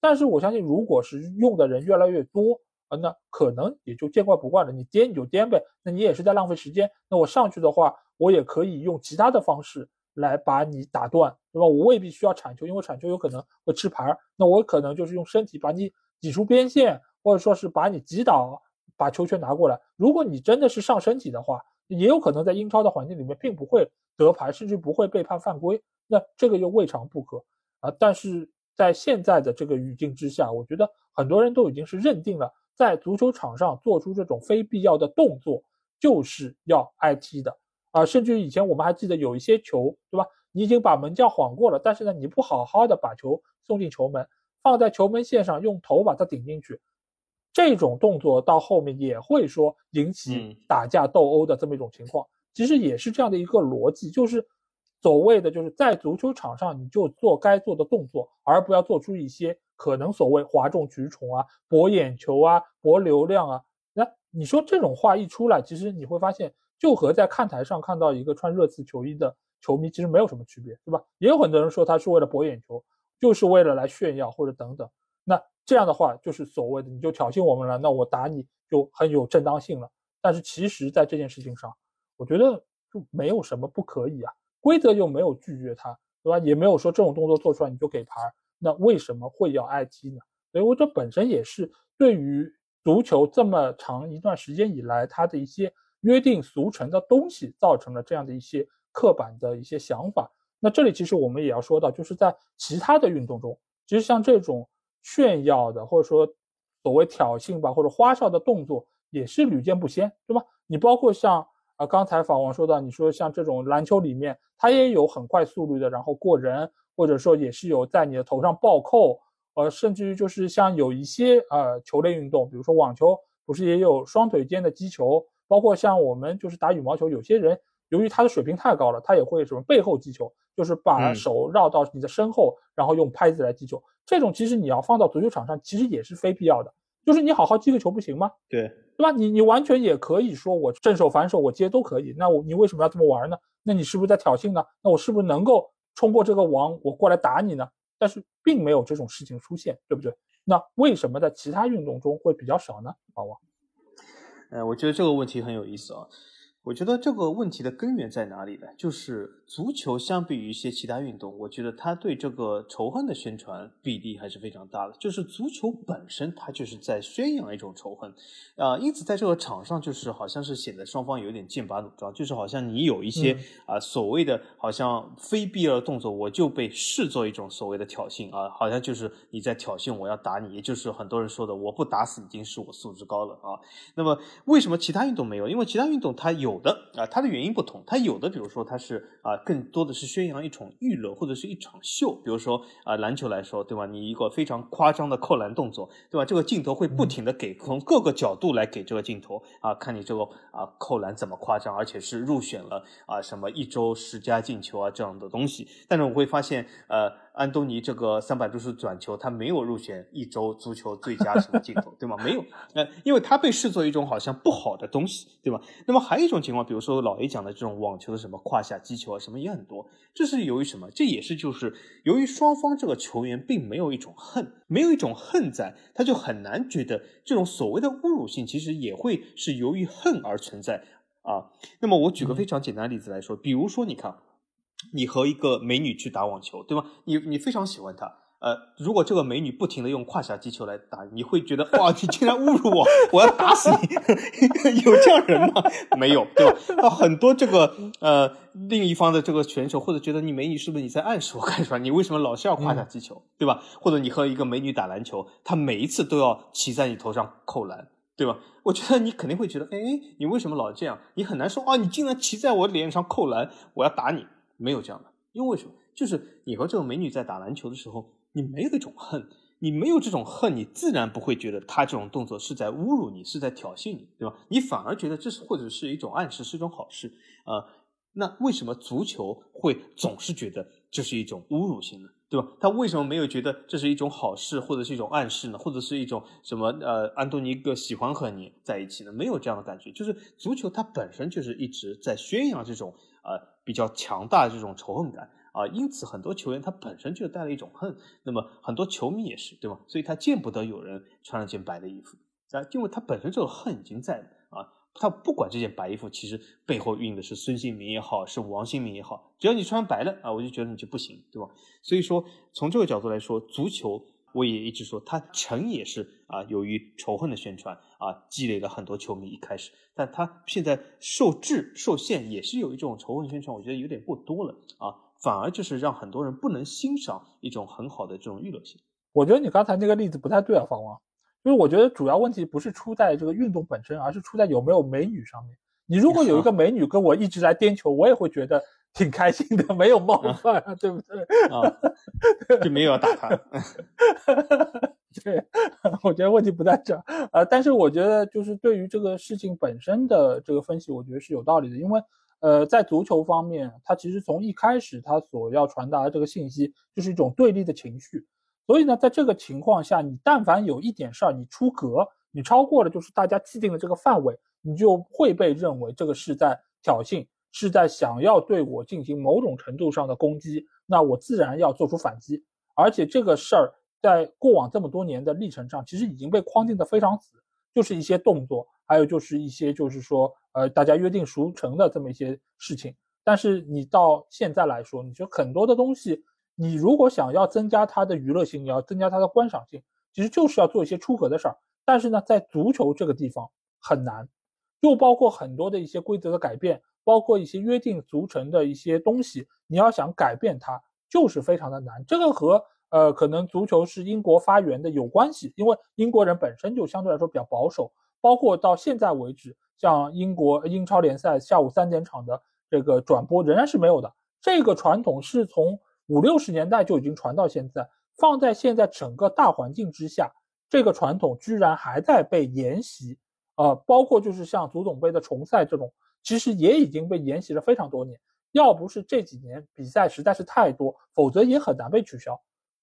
但是我相信，如果是用的人越来越多，啊，那可能也就见怪不怪了。你颠你就颠呗，那你也是在浪费时间。那我上去的话，我也可以用其他的方式来把你打断，对吧？我未必需要铲球，因为铲球有可能会吃牌儿。那我可能就是用身体把你挤出边线，或者说是把你击倒，把球权拿过来。如果你真的是上身体的话，也有可能在英超的环境里面并不会得牌，甚至不会被判犯规。那这个又未尝不可啊。但是在现在的这个语境之下，我觉得很多人都已经是认定了。在足球场上做出这种非必要的动作，就是要挨踢的啊！甚至于以前我们还记得有一些球，对吧？你已经把门将晃过了，但是呢，你不好好的把球送进球门，放在球门线上，用头把它顶进去，这种动作到后面也会说引起打架斗殴的这么一种情况。其实也是这样的一个逻辑，就是所谓的就是在足球场上你就做该做的动作，而不要做出一些。可能所谓哗众取宠啊，博眼球啊，博流量啊，那你说这种话一出来，其实你会发现，就和在看台上看到一个穿热刺球衣的球迷其实没有什么区别，对吧？也有很多人说他是为了博眼球，就是为了来炫耀或者等等。那这样的话，就是所谓的你就挑衅我们了，那我打你就很有正当性了。但是其实，在这件事情上，我觉得就没有什么不可以啊，规则又没有拒绝他，对吧？也没有说这种动作做出来你就给牌。那为什么会要挨踢呢？所以我这本身也是对于足球这么长一段时间以来，它的一些约定俗成的东西，造成了这样的一些刻板的一些想法。那这里其实我们也要说到，就是在其他的运动中，其实像这种炫耀的，或者说所谓挑衅吧，或者花哨的动作，也是屡见不鲜，对吧？你包括像啊，刚才法王说到，你说像这种篮球里面，它也有很快速率的，然后过人。或者说也是有在你的头上暴扣，呃，甚至于就是像有一些呃球类运动，比如说网球，不是也有双腿间的击球，包括像我们就是打羽毛球，有些人由于他的水平太高了，他也会什么背后击球，就是把手绕到你的身后，然后用拍子来击球。这种其实你要放到足球场上，其实也是非必要的。就是你好好击个球不行吗？对，对吧？你你完全也可以说我正手反手我接都可以。那我你为什么要这么玩呢？那你是不是在挑衅呢？那我是不是能够？冲过这个网，我过来打你呢，但是并没有这种事情出现，对不对？那为什么在其他运动中会比较少呢？宝宝，呃，我觉得这个问题很有意思啊。我觉得这个问题的根源在哪里呢？就是足球相比于一些其他运动，我觉得它对这个仇恨的宣传比例还是非常大的。就是足球本身，它就是在宣扬一种仇恨，啊，因此在这个场上，就是好像是显得双方有点剑拔弩张，就是好像你有一些啊所谓的好像非必要的动作，我就被视作一种所谓的挑衅啊，好像就是你在挑衅，我要打你，也就是很多人说的，我不打死已经是我素质高了啊。那么为什么其他运动没有？因为其他运动它有。有的啊，它的原因不同。它有的，比如说，它是啊，更多的是宣扬一种娱乐或者是一场秀。比如说啊，篮球来说，对吧？你一个非常夸张的扣篮动作，对吧？这个镜头会不停的给从各个角度来给这个镜头啊，看你这个啊扣篮怎么夸张，而且是入选了啊什么一周十佳进球啊这样的东西。但是我会发现，呃。安东尼这个三百多次转球，他没有入选一周足球最佳什么镜头，[LAUGHS] 对吗？没有，呃，因为他被视作一种好像不好的东西，对吧？那么还有一种情况，比如说老 A 讲的这种网球的什么胯下击球啊，什么也很多，这是由于什么？这也是就是由于双方这个球员并没有一种恨，没有一种恨在，他就很难觉得这种所谓的侮辱性，其实也会是由于恨而存在啊。那么我举个非常简单的例子来说，比如说你看。你和一个美女去打网球，对吗？你你非常喜欢她呃，如果这个美女不停的用胯下击球来打，你会觉得 [LAUGHS] 哇，你竟然侮辱我，[LAUGHS] 我要打死你！[LAUGHS] 有这样人吗？没有，对吧？那很多这个呃另一方的这个选手，或者觉得你美女是不是你在暗示我干什么？你为什么老是要胯下击球，对吧？或者你和一个美女打篮球，她每一次都要骑在你头上扣篮，对吧？我觉得你肯定会觉得，哎，你为什么老这样？你很难说啊，你竟然骑在我脸上扣篮，我要打你，没有这样的，因为为什么？就是你和这个美女在打篮球的时候。你没有这种恨，你没有这种恨，你自然不会觉得她这种动作是在侮辱你，是在挑衅你，对吧？你反而觉得这是或者是一种暗示，是一种好事呃。那为什么足球会总是觉得这是一种侮辱性呢？对吧？他为什么没有觉得这是一种好事，或者是一种暗示呢？或者是一种什么呃，安东尼哥喜欢和你在一起呢？没有这样的感觉，就是足球它本身就是一直在宣扬这种呃比较强大的这种仇恨感。啊，因此很多球员他本身就带了一种恨，那么很多球迷也是，对吧？所以他见不得有人穿了件白的衣服，啊，因为他本身这个恨已经在了啊。他不管这件白衣服其实背后印的是孙兴民也好，是王兴民也好，只要你穿白了啊，我就觉得你就不行，对吧？所以说从这个角度来说，足球。我也一直说，它成也是啊，由于仇恨的宣传啊，积累了很多球迷。一开始，但他现在受制受限，也是有一种仇恨宣传，我觉得有点过多了啊，反而就是让很多人不能欣赏一种很好的这种娱乐性。我觉得你刚才那个例子不太对啊，方王，就是我觉得主要问题不是出在这个运动本身，而是出在有没有美女上面。你如果有一个美女跟我一直来颠球，我也会觉得。挺开心的，没有冒犯，对不对？啊，就没有要打他。[LAUGHS] 对，[LAUGHS] 我觉得问题不在这儿啊。但是我觉得，就是对于这个事情本身的这个分析，我觉得是有道理的。因为，呃，在足球方面，它其实从一开始，它所要传达的这个信息就是一种对立的情绪。所以呢，在这个情况下，你但凡有一点事儿，你出格，你超过了就是大家既定的这个范围，你就会被认为这个是在挑衅。是在想要对我进行某种程度上的攻击，那我自然要做出反击。而且这个事儿在过往这么多年的历程上，其实已经被框定的非常死，就是一些动作，还有就是一些就是说，呃，大家约定俗成的这么一些事情。但是你到现在来说，你说很多的东西，你如果想要增加它的娱乐性，你要增加它的观赏性，其实就是要做一些出格的事儿。但是呢，在足球这个地方很难，又包括很多的一些规则的改变。包括一些约定俗成的一些东西，你要想改变它，就是非常的难。这个和呃，可能足球是英国发源的有关系，因为英国人本身就相对来说比较保守。包括到现在为止，像英国英超联赛下午三点场的这个转播仍然是没有的。这个传统是从五六十年代就已经传到现在，放在现在整个大环境之下，这个传统居然还在被沿袭。呃，包括就是像足总杯的重赛这种。其实也已经被沿袭了非常多年，要不是这几年比赛实在是太多，否则也很难被取消。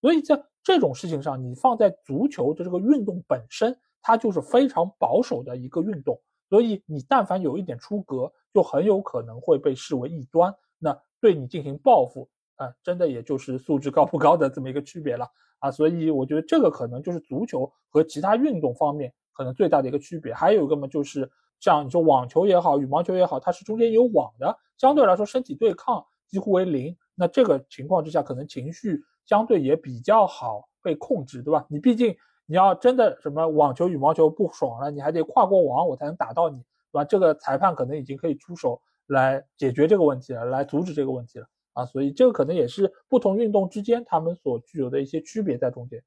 所以在这种事情上，你放在足球的这个运动本身，它就是非常保守的一个运动。所以你但凡有一点出格，就很有可能会被视为异端，那对你进行报复，啊，真的也就是素质高不高的这么一个区别了啊。所以我觉得这个可能就是足球和其他运动方面可能最大的一个区别。还有一个嘛，就是。像你说网球也好，羽毛球也好，它是中间有网的，相对来说身体对抗几乎为零。那这个情况之下，可能情绪相对也比较好被控制，对吧？你毕竟你要真的什么网球、羽毛球不爽了，你还得跨过网，我才能打到你，对吧？这个裁判可能已经可以出手来解决这个问题了，来阻止这个问题了啊。所以这个可能也是不同运动之间他们所具有的一些区别在中间。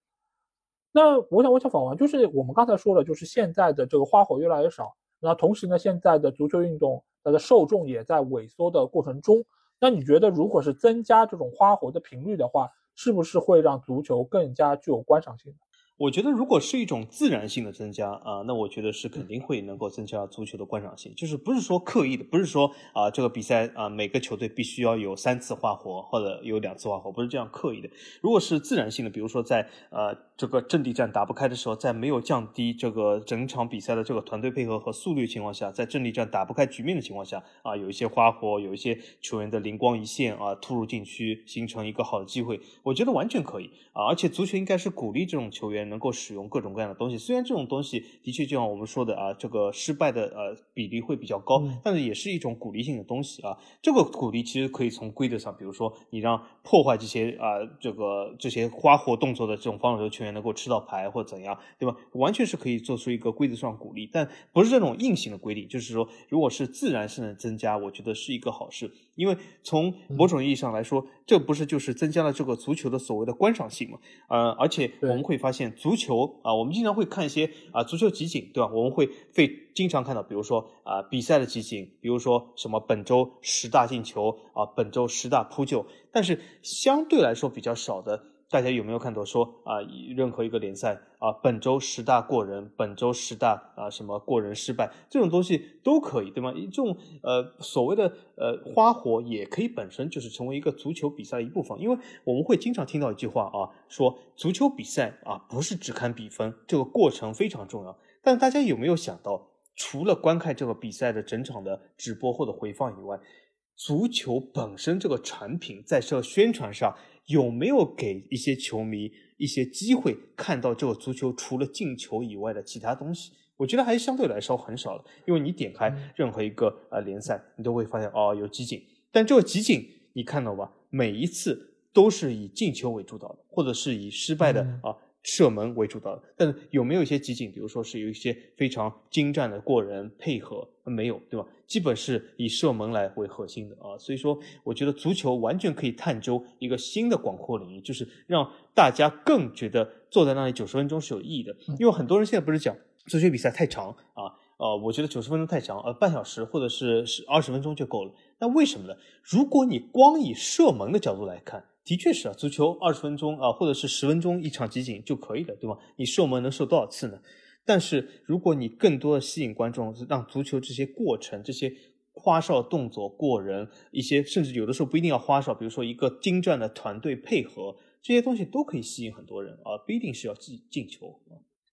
那我想问一下法王，就是我们刚才说了，就是现在的这个花火越来越少。那同时呢，现在的足球运动它的受众也在萎缩的过程中。那你觉得，如果是增加这种花活的频率的话，是不是会让足球更加具有观赏性？我觉得，如果是一种自然性的增加啊，那我觉得是肯定会能够增加足球的观赏性。就是不是说刻意的，不是说啊这个比赛啊每个球队必须要有三次花活或者有两次花活，不是这样刻意的。如果是自然性的，比如说在呃这个阵地战打不开的时候，在没有降低这个整场比赛的这个团队配合和速率情况下，在阵地战打不开局面的情况下，啊，有一些花活，有一些球员的灵光一现啊，突入禁区形成一个好的机会，我觉得完全可以啊。而且足球应该是鼓励这种球员能够使用各种各样的东西，虽然这种东西的确就像我们说的啊，这个失败的呃比例会比较高，但是也是一种鼓励性的东西啊。这个鼓励其实可以从规则上，比如说你让破坏这些啊这个这些花活动作的这种防守球员。能够吃到牌或怎样，对吧？完全是可以做出一个规则上鼓励，但不是这种硬性的规定。就是说，如果是自然性的增加，我觉得是一个好事，因为从某种意义上来说，这不是就是增加了这个足球的所谓的观赏性嘛？呃，而且我们会发现，足球啊，我们经常会看一些啊足球集锦，对吧？我们会会经常看到，比如说啊比赛的集锦，比如说什么本周十大进球啊，本周十大扑救，但是相对来说比较少的。大家有没有看到说啊，任何一个联赛啊，本周十大过人，本周十大啊什么过人失败这种东西都可以，对吗？这种呃所谓的呃花火也可以本身就是成为一个足球比赛的一部分，因为我们会经常听到一句话啊，说足球比赛啊不是只看比分，这个过程非常重要。但大家有没有想到，除了观看这个比赛的整场的直播或者回放以外，足球本身这个产品在这宣传上？有没有给一些球迷一些机会看到这个足球除了进球以外的其他东西？我觉得还是相对来说很少的，因为你点开任何一个呃联赛，你都会发现哦有集锦，但这个集锦你看到吧，每一次都是以进球为主导的，或者是以失败的啊。射门为主的，但是有没有一些集锦？比如说是有一些非常精湛的过人配合，没有，对吧？基本是以射门来为核心的啊。所以说，我觉得足球完全可以探究一个新的广阔领域，就是让大家更觉得坐在那里九十分钟是有意义的。因为很多人现在不是讲足球比赛太长啊，呃，我觉得九十分钟太长，呃，半小时或者是是二十分钟就够了。那为什么呢？如果你光以射门的角度来看。的确是啊，足球二十分钟啊，或者是十分钟一场集锦就可以了，对吧？你射门能射多少次呢？但是如果你更多的吸引观众，让足球这些过程、这些花哨动作过人，一些甚至有的时候不一定要花哨，比如说一个精湛的团队配合，这些东西都可以吸引很多人啊，不一定是要进进球。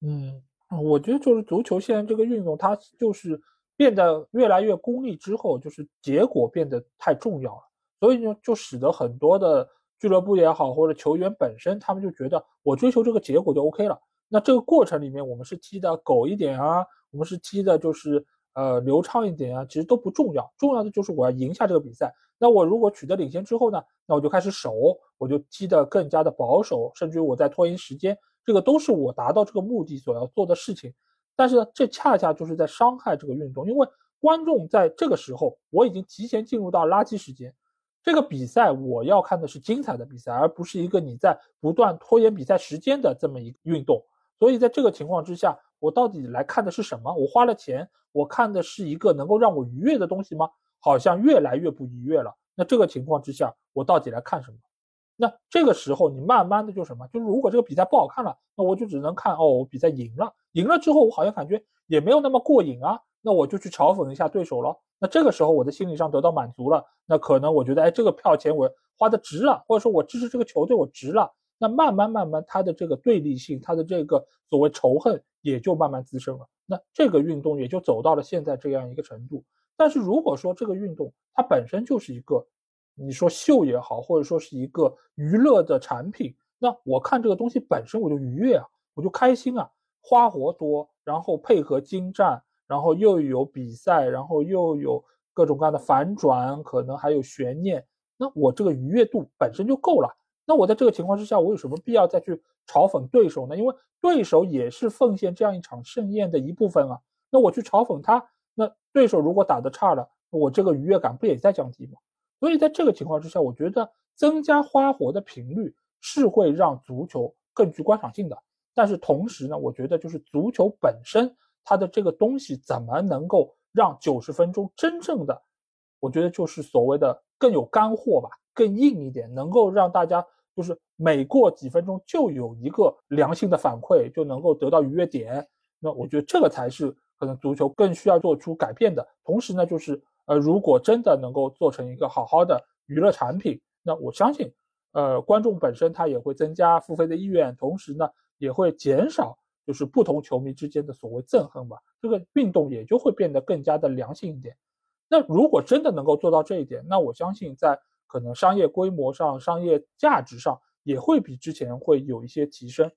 嗯，我觉得就是足球现在这个运动，它就是变得越来越功利之后，就是结果变得太重要了，所以呢，就使得很多的。俱乐部也好，或者球员本身，他们就觉得我追求这个结果就 OK 了。那这个过程里面，我们是踢的狗一点啊，我们是踢的就是呃流畅一点啊，其实都不重要。重要的就是我要赢下这个比赛。那我如果取得领先之后呢，那我就开始守，我就踢得更加的保守，甚至于我在拖延时间，这个都是我达到这个目的所要做的事情。但是呢，这恰恰就是在伤害这个运动，因为观众在这个时候，我已经提前进入到垃圾时间。这个比赛我要看的是精彩的比赛，而不是一个你在不断拖延比赛时间的这么一个运动。所以在这个情况之下，我到底来看的是什么？我花了钱，我看的是一个能够让我愉悦的东西吗？好像越来越不愉悦了。那这个情况之下，我到底来看什么？那这个时候你慢慢的就什么？就是如果这个比赛不好看了，那我就只能看哦，我比赛赢了，赢了之后我好像感觉也没有那么过瘾啊。那我就去嘲讽一下对手了。那这个时候我的心理上得到满足了，那可能我觉得，哎，这个票钱我花的值了，或者说我支持这个球队我值了。那慢慢慢慢，他的这个对立性，他的这个所谓仇恨也就慢慢滋生了。那这个运动也就走到了现在这样一个程度。但是如果说这个运动它本身就是一个，你说秀也好，或者说是一个娱乐的产品，那我看这个东西本身我就愉悦啊，我就开心啊，花活多，然后配合精湛。然后又有比赛，然后又有各种各样的反转，可能还有悬念。那我这个愉悦度本身就够了。那我在这个情况之下，我有什么必要再去嘲讽对手呢？因为对手也是奉献这样一场盛宴的一部分啊。那我去嘲讽他，那对手如果打得差了，我这个愉悦感不也在降低吗？所以在这个情况之下，我觉得增加花活的频率是会让足球更具观赏性的。但是同时呢，我觉得就是足球本身。它的这个东西怎么能够让九十分钟真正的，我觉得就是所谓的更有干货吧，更硬一点，能够让大家就是每过几分钟就有一个良性的反馈，就能够得到愉悦点。那我觉得这个才是可能足球更需要做出改变的。同时呢，就是呃，如果真的能够做成一个好好的娱乐产品，那我相信，呃，观众本身他也会增加付费的意愿，同时呢，也会减少就是不同球迷之间的所谓憎恨吧，这个运动也就会变得更加的良性一点。那如果真的能够做到这一点，那我相信在可能商业规模上、商业价值上也会比之前会有一些提升，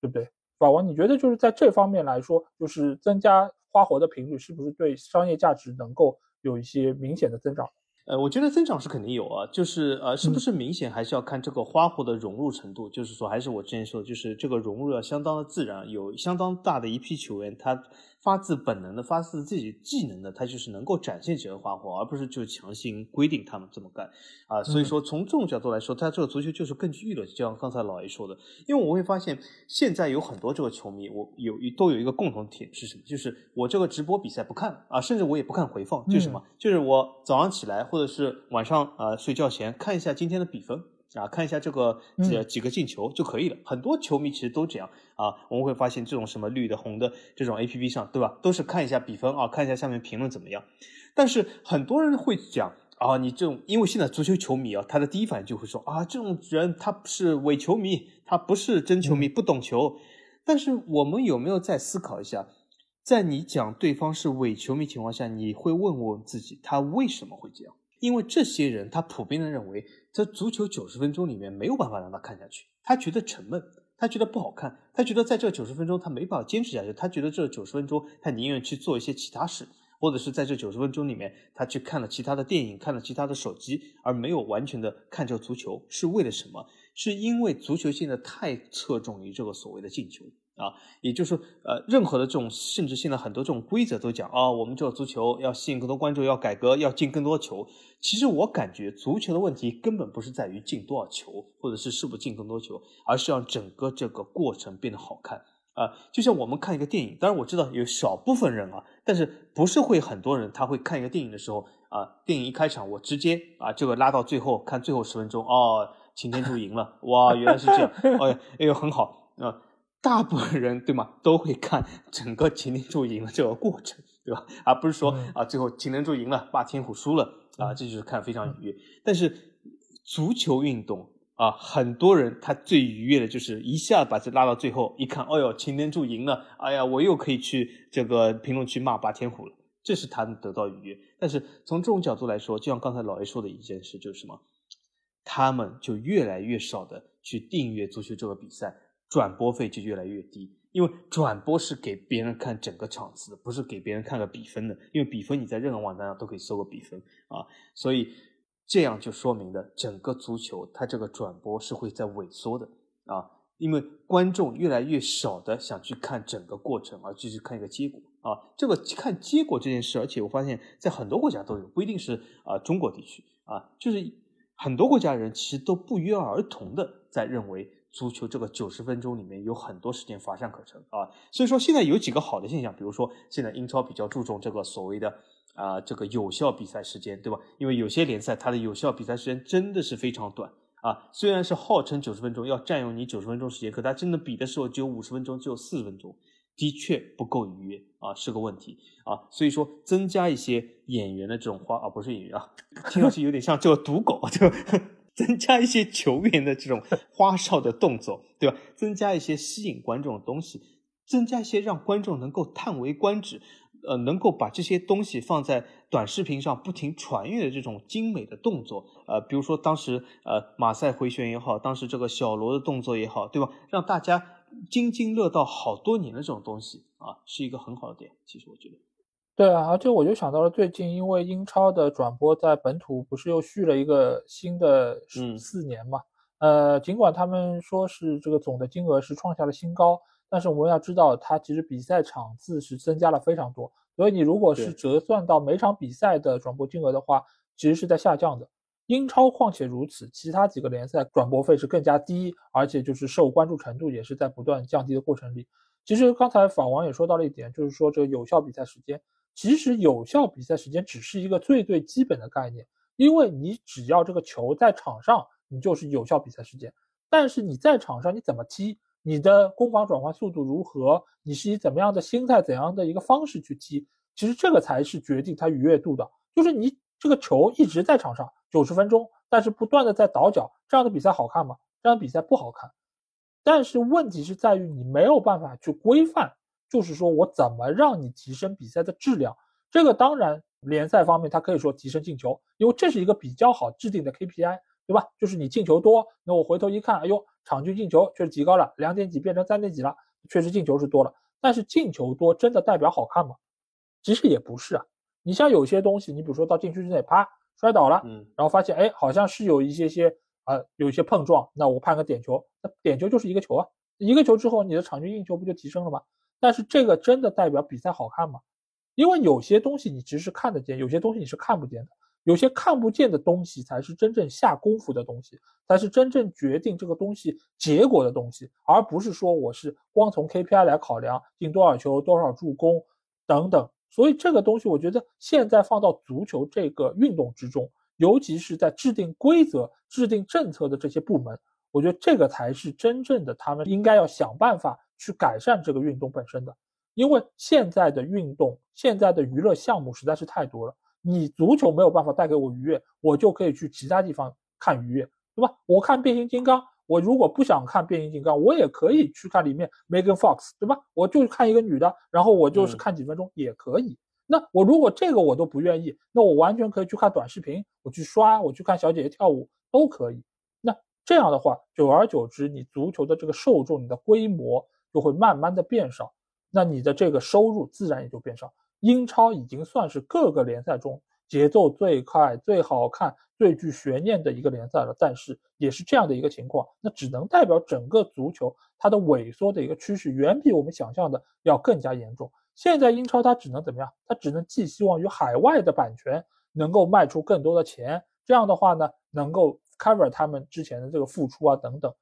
对不对？法王，你觉得就是在这方面来说，就是增加花活的频率，是不是对商业价值能够有一些明显的增长？呃，我觉得增长是肯定有啊，就是呃，是不是明显还是要看这个花火的融入程度，就是说，还是我之前说的，就是这个融入要相当的自然，有相当大的一批球员他。发自本能的、发自自己技能的，他就是能够展现这个花活，而不是就强行规定他们这么干啊。所以说，从这种角度来说，他这个足球就是更具娱乐，就像刚才老 A 说的。因为我会发现，现在有很多这个球迷，我有都有一个共同点是什么？就是我这个直播比赛不看啊，甚至我也不看回放，就是什么？就是我早上起来或者是晚上啊睡觉前看一下今天的比分。啊，看一下这个几几个进球就可以了。很多球迷其实都这样啊。我们会发现这种什么绿的、红的这种 A P P 上，对吧？都是看一下比分啊，看一下下面评论怎么样。但是很多人会讲啊，你这种因为现在足球球迷啊，他的第一反应就会说啊，这种人他是伪球迷，他不是真球迷，不懂球。但是我们有没有再思考一下，在你讲对方是伪球迷情况下，你会问问自己，他为什么会这样？因为这些人他普遍的认为。在足球九十分钟里面没有办法让他看下去，他觉得沉闷，他觉得不好看，他觉得在这九十分钟他没办法坚持下去，他觉得这九十分钟他宁愿去做一些其他事，或者是在这九十分钟里面他去看了其他的电影，看了其他的手机，而没有完全的看这个足球，是为了什么？是因为足球现在太侧重于这个所谓的进球。啊，也就是说，呃，任何的这种，甚至现在很多这种规则都讲啊，我们这个足球要吸引更多观众，要改革，要进更多球。其实我感觉足球的问题根本不是在于进多少球，或者是是不是进更多球，而是让整个这个过程变得好看啊。就像我们看一个电影，当然我知道有少部分人啊，但是不是会很多人他会看一个电影的时候啊，电影一开场我直接啊这个拉到最后看最后十分钟哦，擎天柱赢了，哇，原来是这样，哎哎呦很好啊。大部分人 [LAUGHS] 对吗，都会看整个擎天柱赢了这个过程，对吧？而不是说啊，最后擎天柱赢了，霸天虎输了啊，这就是看非常愉悦。但是足球运动啊，很多人他最愉悦的就是一下把这拉到最后，一看，哦哟，擎天柱赢了，哎呀，我又可以去这个评论区骂霸天虎了，这是他得到愉悦。但是从这种角度来说，就像刚才老爷说的一件事，就是什么？他们就越来越少的去订阅足球这个比赛。转播费就越来越低，因为转播是给别人看整个场次的，不是给别人看个比分的。因为比分你在任何网站上都可以搜个比分啊，所以这样就说明了整个足球它这个转播是会在萎缩的啊，因为观众越来越少的想去看整个过程，而只是看一个结果啊。这个看结果这件事，而且我发现在很多国家都有，不一定是啊中国地区啊，就是很多国家人其实都不约而同的在认为。足球这个九十分钟里面有很多时间乏善可陈啊，所以说现在有几个好的现象，比如说现在英超比较注重这个所谓的啊这个有效比赛时间，对吧？因为有些联赛它的有效比赛时间真的是非常短啊，虽然是号称九十分钟要占用你九十分钟时间，可它真的比的时候只有五十分钟，只有四十分钟，的确不够愉悦啊，是个问题啊。所以说增加一些演员的这种花啊，不是演员啊，听上去有点像这个赌狗就。增加一些球员的这种花哨的动作，对吧？增加一些吸引观众的东西，增加一些让观众能够叹为观止，呃，能够把这些东西放在短视频上不停传阅的这种精美的动作，呃，比如说当时呃马赛回旋也好，当时这个小罗的动作也好，对吧？让大家津津乐道好多年的这种东西啊，是一个很好的点。其实我觉得。对啊，而且我就想到了最近，因为英超的转播在本土不是又续了一个新的四年嘛？呃，尽管他们说是这个总的金额是创下了新高，但是我们要知道，它其实比赛场次是增加了非常多。所以你如果是折算到每场比赛的转播金额的话，其实是在下降的。英超况且如此，其他几个联赛转播费是更加低，而且就是受关注程度也是在不断降低的过程里。其实刚才法王也说到了一点，就是说这个有效比赛时间。其实有效比赛时间只是一个最最基本的概念，因为你只要这个球在场上，你就是有效比赛时间。但是你在场上你怎么踢，你的攻防转换速度如何，你是以怎么样的心态、怎样的一个方式去踢，其实这个才是决定它愉悦度的。就是你这个球一直在场上九十分钟，但是不断的在倒脚，这样的比赛好看吗？这样的比赛不好看。但是问题是在于你没有办法去规范，就是说我怎么让你提升比赛的质量？这个当然联赛方面他可以说提升进球，因为这是一个比较好制定的 KPI，对吧？就是你进球多，那我回头一看，哎呦，场均进球确实提高了，两点几变成三点几了，确实进球是多了。但是进球多真的代表好看吗？其实也不是啊。你像有些东西，你比如说到禁区之内，啪摔倒了，嗯，然后发现哎，好像是有一些些。啊，有一些碰撞，那我判个点球，那点球就是一个球啊，一个球之后，你的场均进球不就提升了吗？但是这个真的代表比赛好看吗？因为有些东西你其实是看得见，有些东西你是看不见的，有些看不见的东西才是真正下功夫的东西，才是真正决定这个东西结果的东西，而不是说我是光从 KPI 来考量进多少球、多少助攻等等。所以这个东西，我觉得现在放到足球这个运动之中。尤其是在制定规则、制定政策的这些部门，我觉得这个才是真正的他们应该要想办法去改善这个运动本身的。因为现在的运动、现在的娱乐项目实在是太多了，你足球没有办法带给我愉悦，我就可以去其他地方看愉悦，对吧？我看变形金刚，我如果不想看变形金刚，我也可以去看里面 Megan Fox，对吧？我就看一个女的，然后我就是看几分钟也可以。那我如果这个我都不愿意，那我完全可以去看短视频，我去刷，我去看小姐姐跳舞都可以。那这样的话，久而久之，你足球的这个受众，你的规模就会慢慢的变少，那你的这个收入自然也就变少。英超已经算是各个联赛中节奏最快、最好看、最具悬念的一个联赛了，但是也是这样的一个情况，那只能代表整个足球它的萎缩的一个趋势，远比我们想象的要更加严重。现在英超它只能怎么样？它只能寄希望于海外的版权能够卖出更多的钱，这样的话呢，能够 cover 他们之前的这个付出啊等等。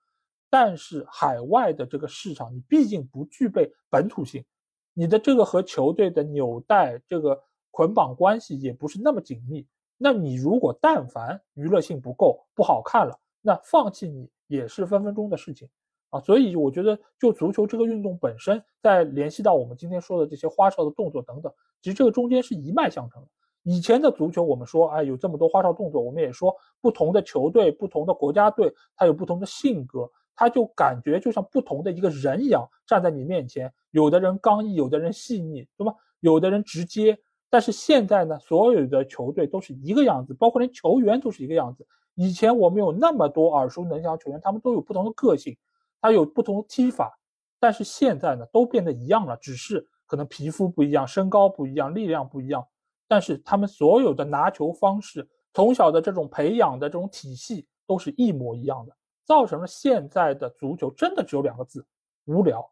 但是海外的这个市场，你毕竟不具备本土性，你的这个和球队的纽带这个捆绑关系也不是那么紧密。那你如果但凡娱乐性不够，不好看了，那放弃你也是分分钟的事情。啊，所以我觉得，就足球这个运动本身，在联系到我们今天说的这些花哨的动作等等，其实这个中间是一脉相承的。以前的足球，我们说，哎，有这么多花哨动作，我们也说，不同的球队、不同的国家队，它有不同的性格，他就感觉就像不同的一个人一样站在你面前，有的人刚毅，有的人细腻，对吧？有的人直接。但是现在呢，所有的球队都是一个样子，包括连球员都是一个样子。以前我们有那么多耳熟能详球员，他们都有不同的个性。他有不同的踢法，但是现在呢，都变得一样了，只是可能皮肤不一样，身高不一样，力量不一样，但是他们所有的拿球方式，从小的这种培养的这种体系都是一模一样的，造成了现在的足球真的只有两个字：无聊，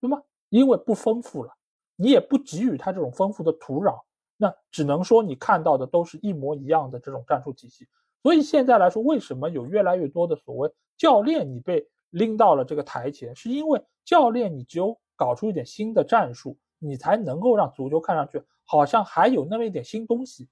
对吗？因为不丰富了，你也不给予它这种丰富的土壤，那只能说你看到的都是一模一样的这种战术体系。所以现在来说，为什么有越来越多的所谓教练，你被拎到了这个台前，是因为教练，你只有搞出一点新的战术，你才能够让足球看上去好像还有那么一点新东西。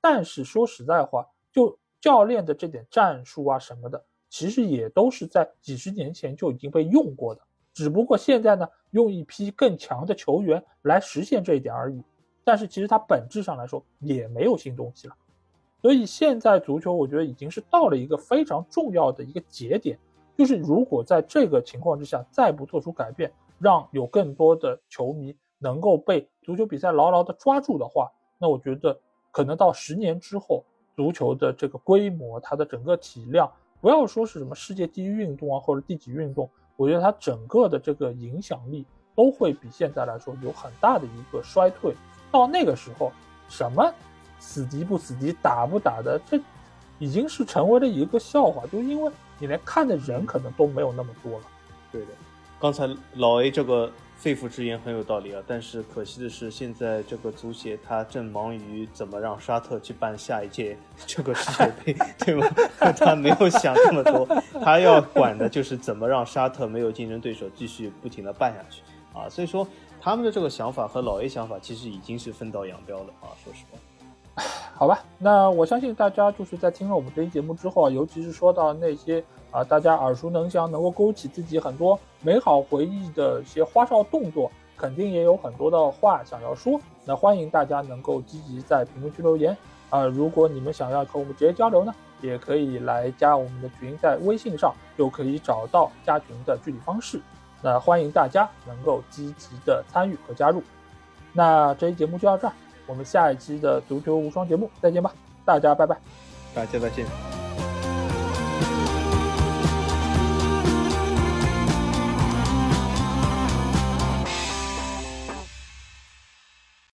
但是说实在话，就教练的这点战术啊什么的，其实也都是在几十年前就已经被用过的，只不过现在呢，用一批更强的球员来实现这一点而已。但是其实它本质上来说也没有新东西了。所以现在足球，我觉得已经是到了一个非常重要的一个节点。就是如果在这个情况之下再不做出改变，让有更多的球迷能够被足球比赛牢牢的抓住的话，那我觉得可能到十年之后，足球的这个规模，它的整个体量，不要说是什么世界第一运动啊或者第几运动，我觉得它整个的这个影响力都会比现在来说有很大的一个衰退。到那个时候，什么死敌不死敌，打不打的，这已经是成为了一个笑话，就因为。你连看的人可能都没有那么多了。对的，刚才老 A 这个肺腑之言很有道理啊，但是可惜的是，现在这个足协他正忙于怎么让沙特去办下一届这个世界杯，[LAUGHS] 对吗？[LAUGHS] 他没有想那么多，他要管的就是怎么让沙特没有竞争对手，继续不停的办下去啊。所以说，他们的这个想法和老 A 想法其实已经是分道扬镳了啊。说实话。[LAUGHS] 好吧，那我相信大家就是在听了我们这期节目之后啊，尤其是说到那些啊大家耳熟能详、能够勾起自己很多美好回忆的一些花哨动作，肯定也有很多的话想要说。那欢迎大家能够积极在评论区留言啊，如果你们想要和我们直接交流呢，也可以来加我们的群，在微信上就可以找到加群的具体方式。那欢迎大家能够积极的参与和加入。那这期节目就到这儿，我们下一期的足球无双节目再见吧，大家拜拜，大家再见。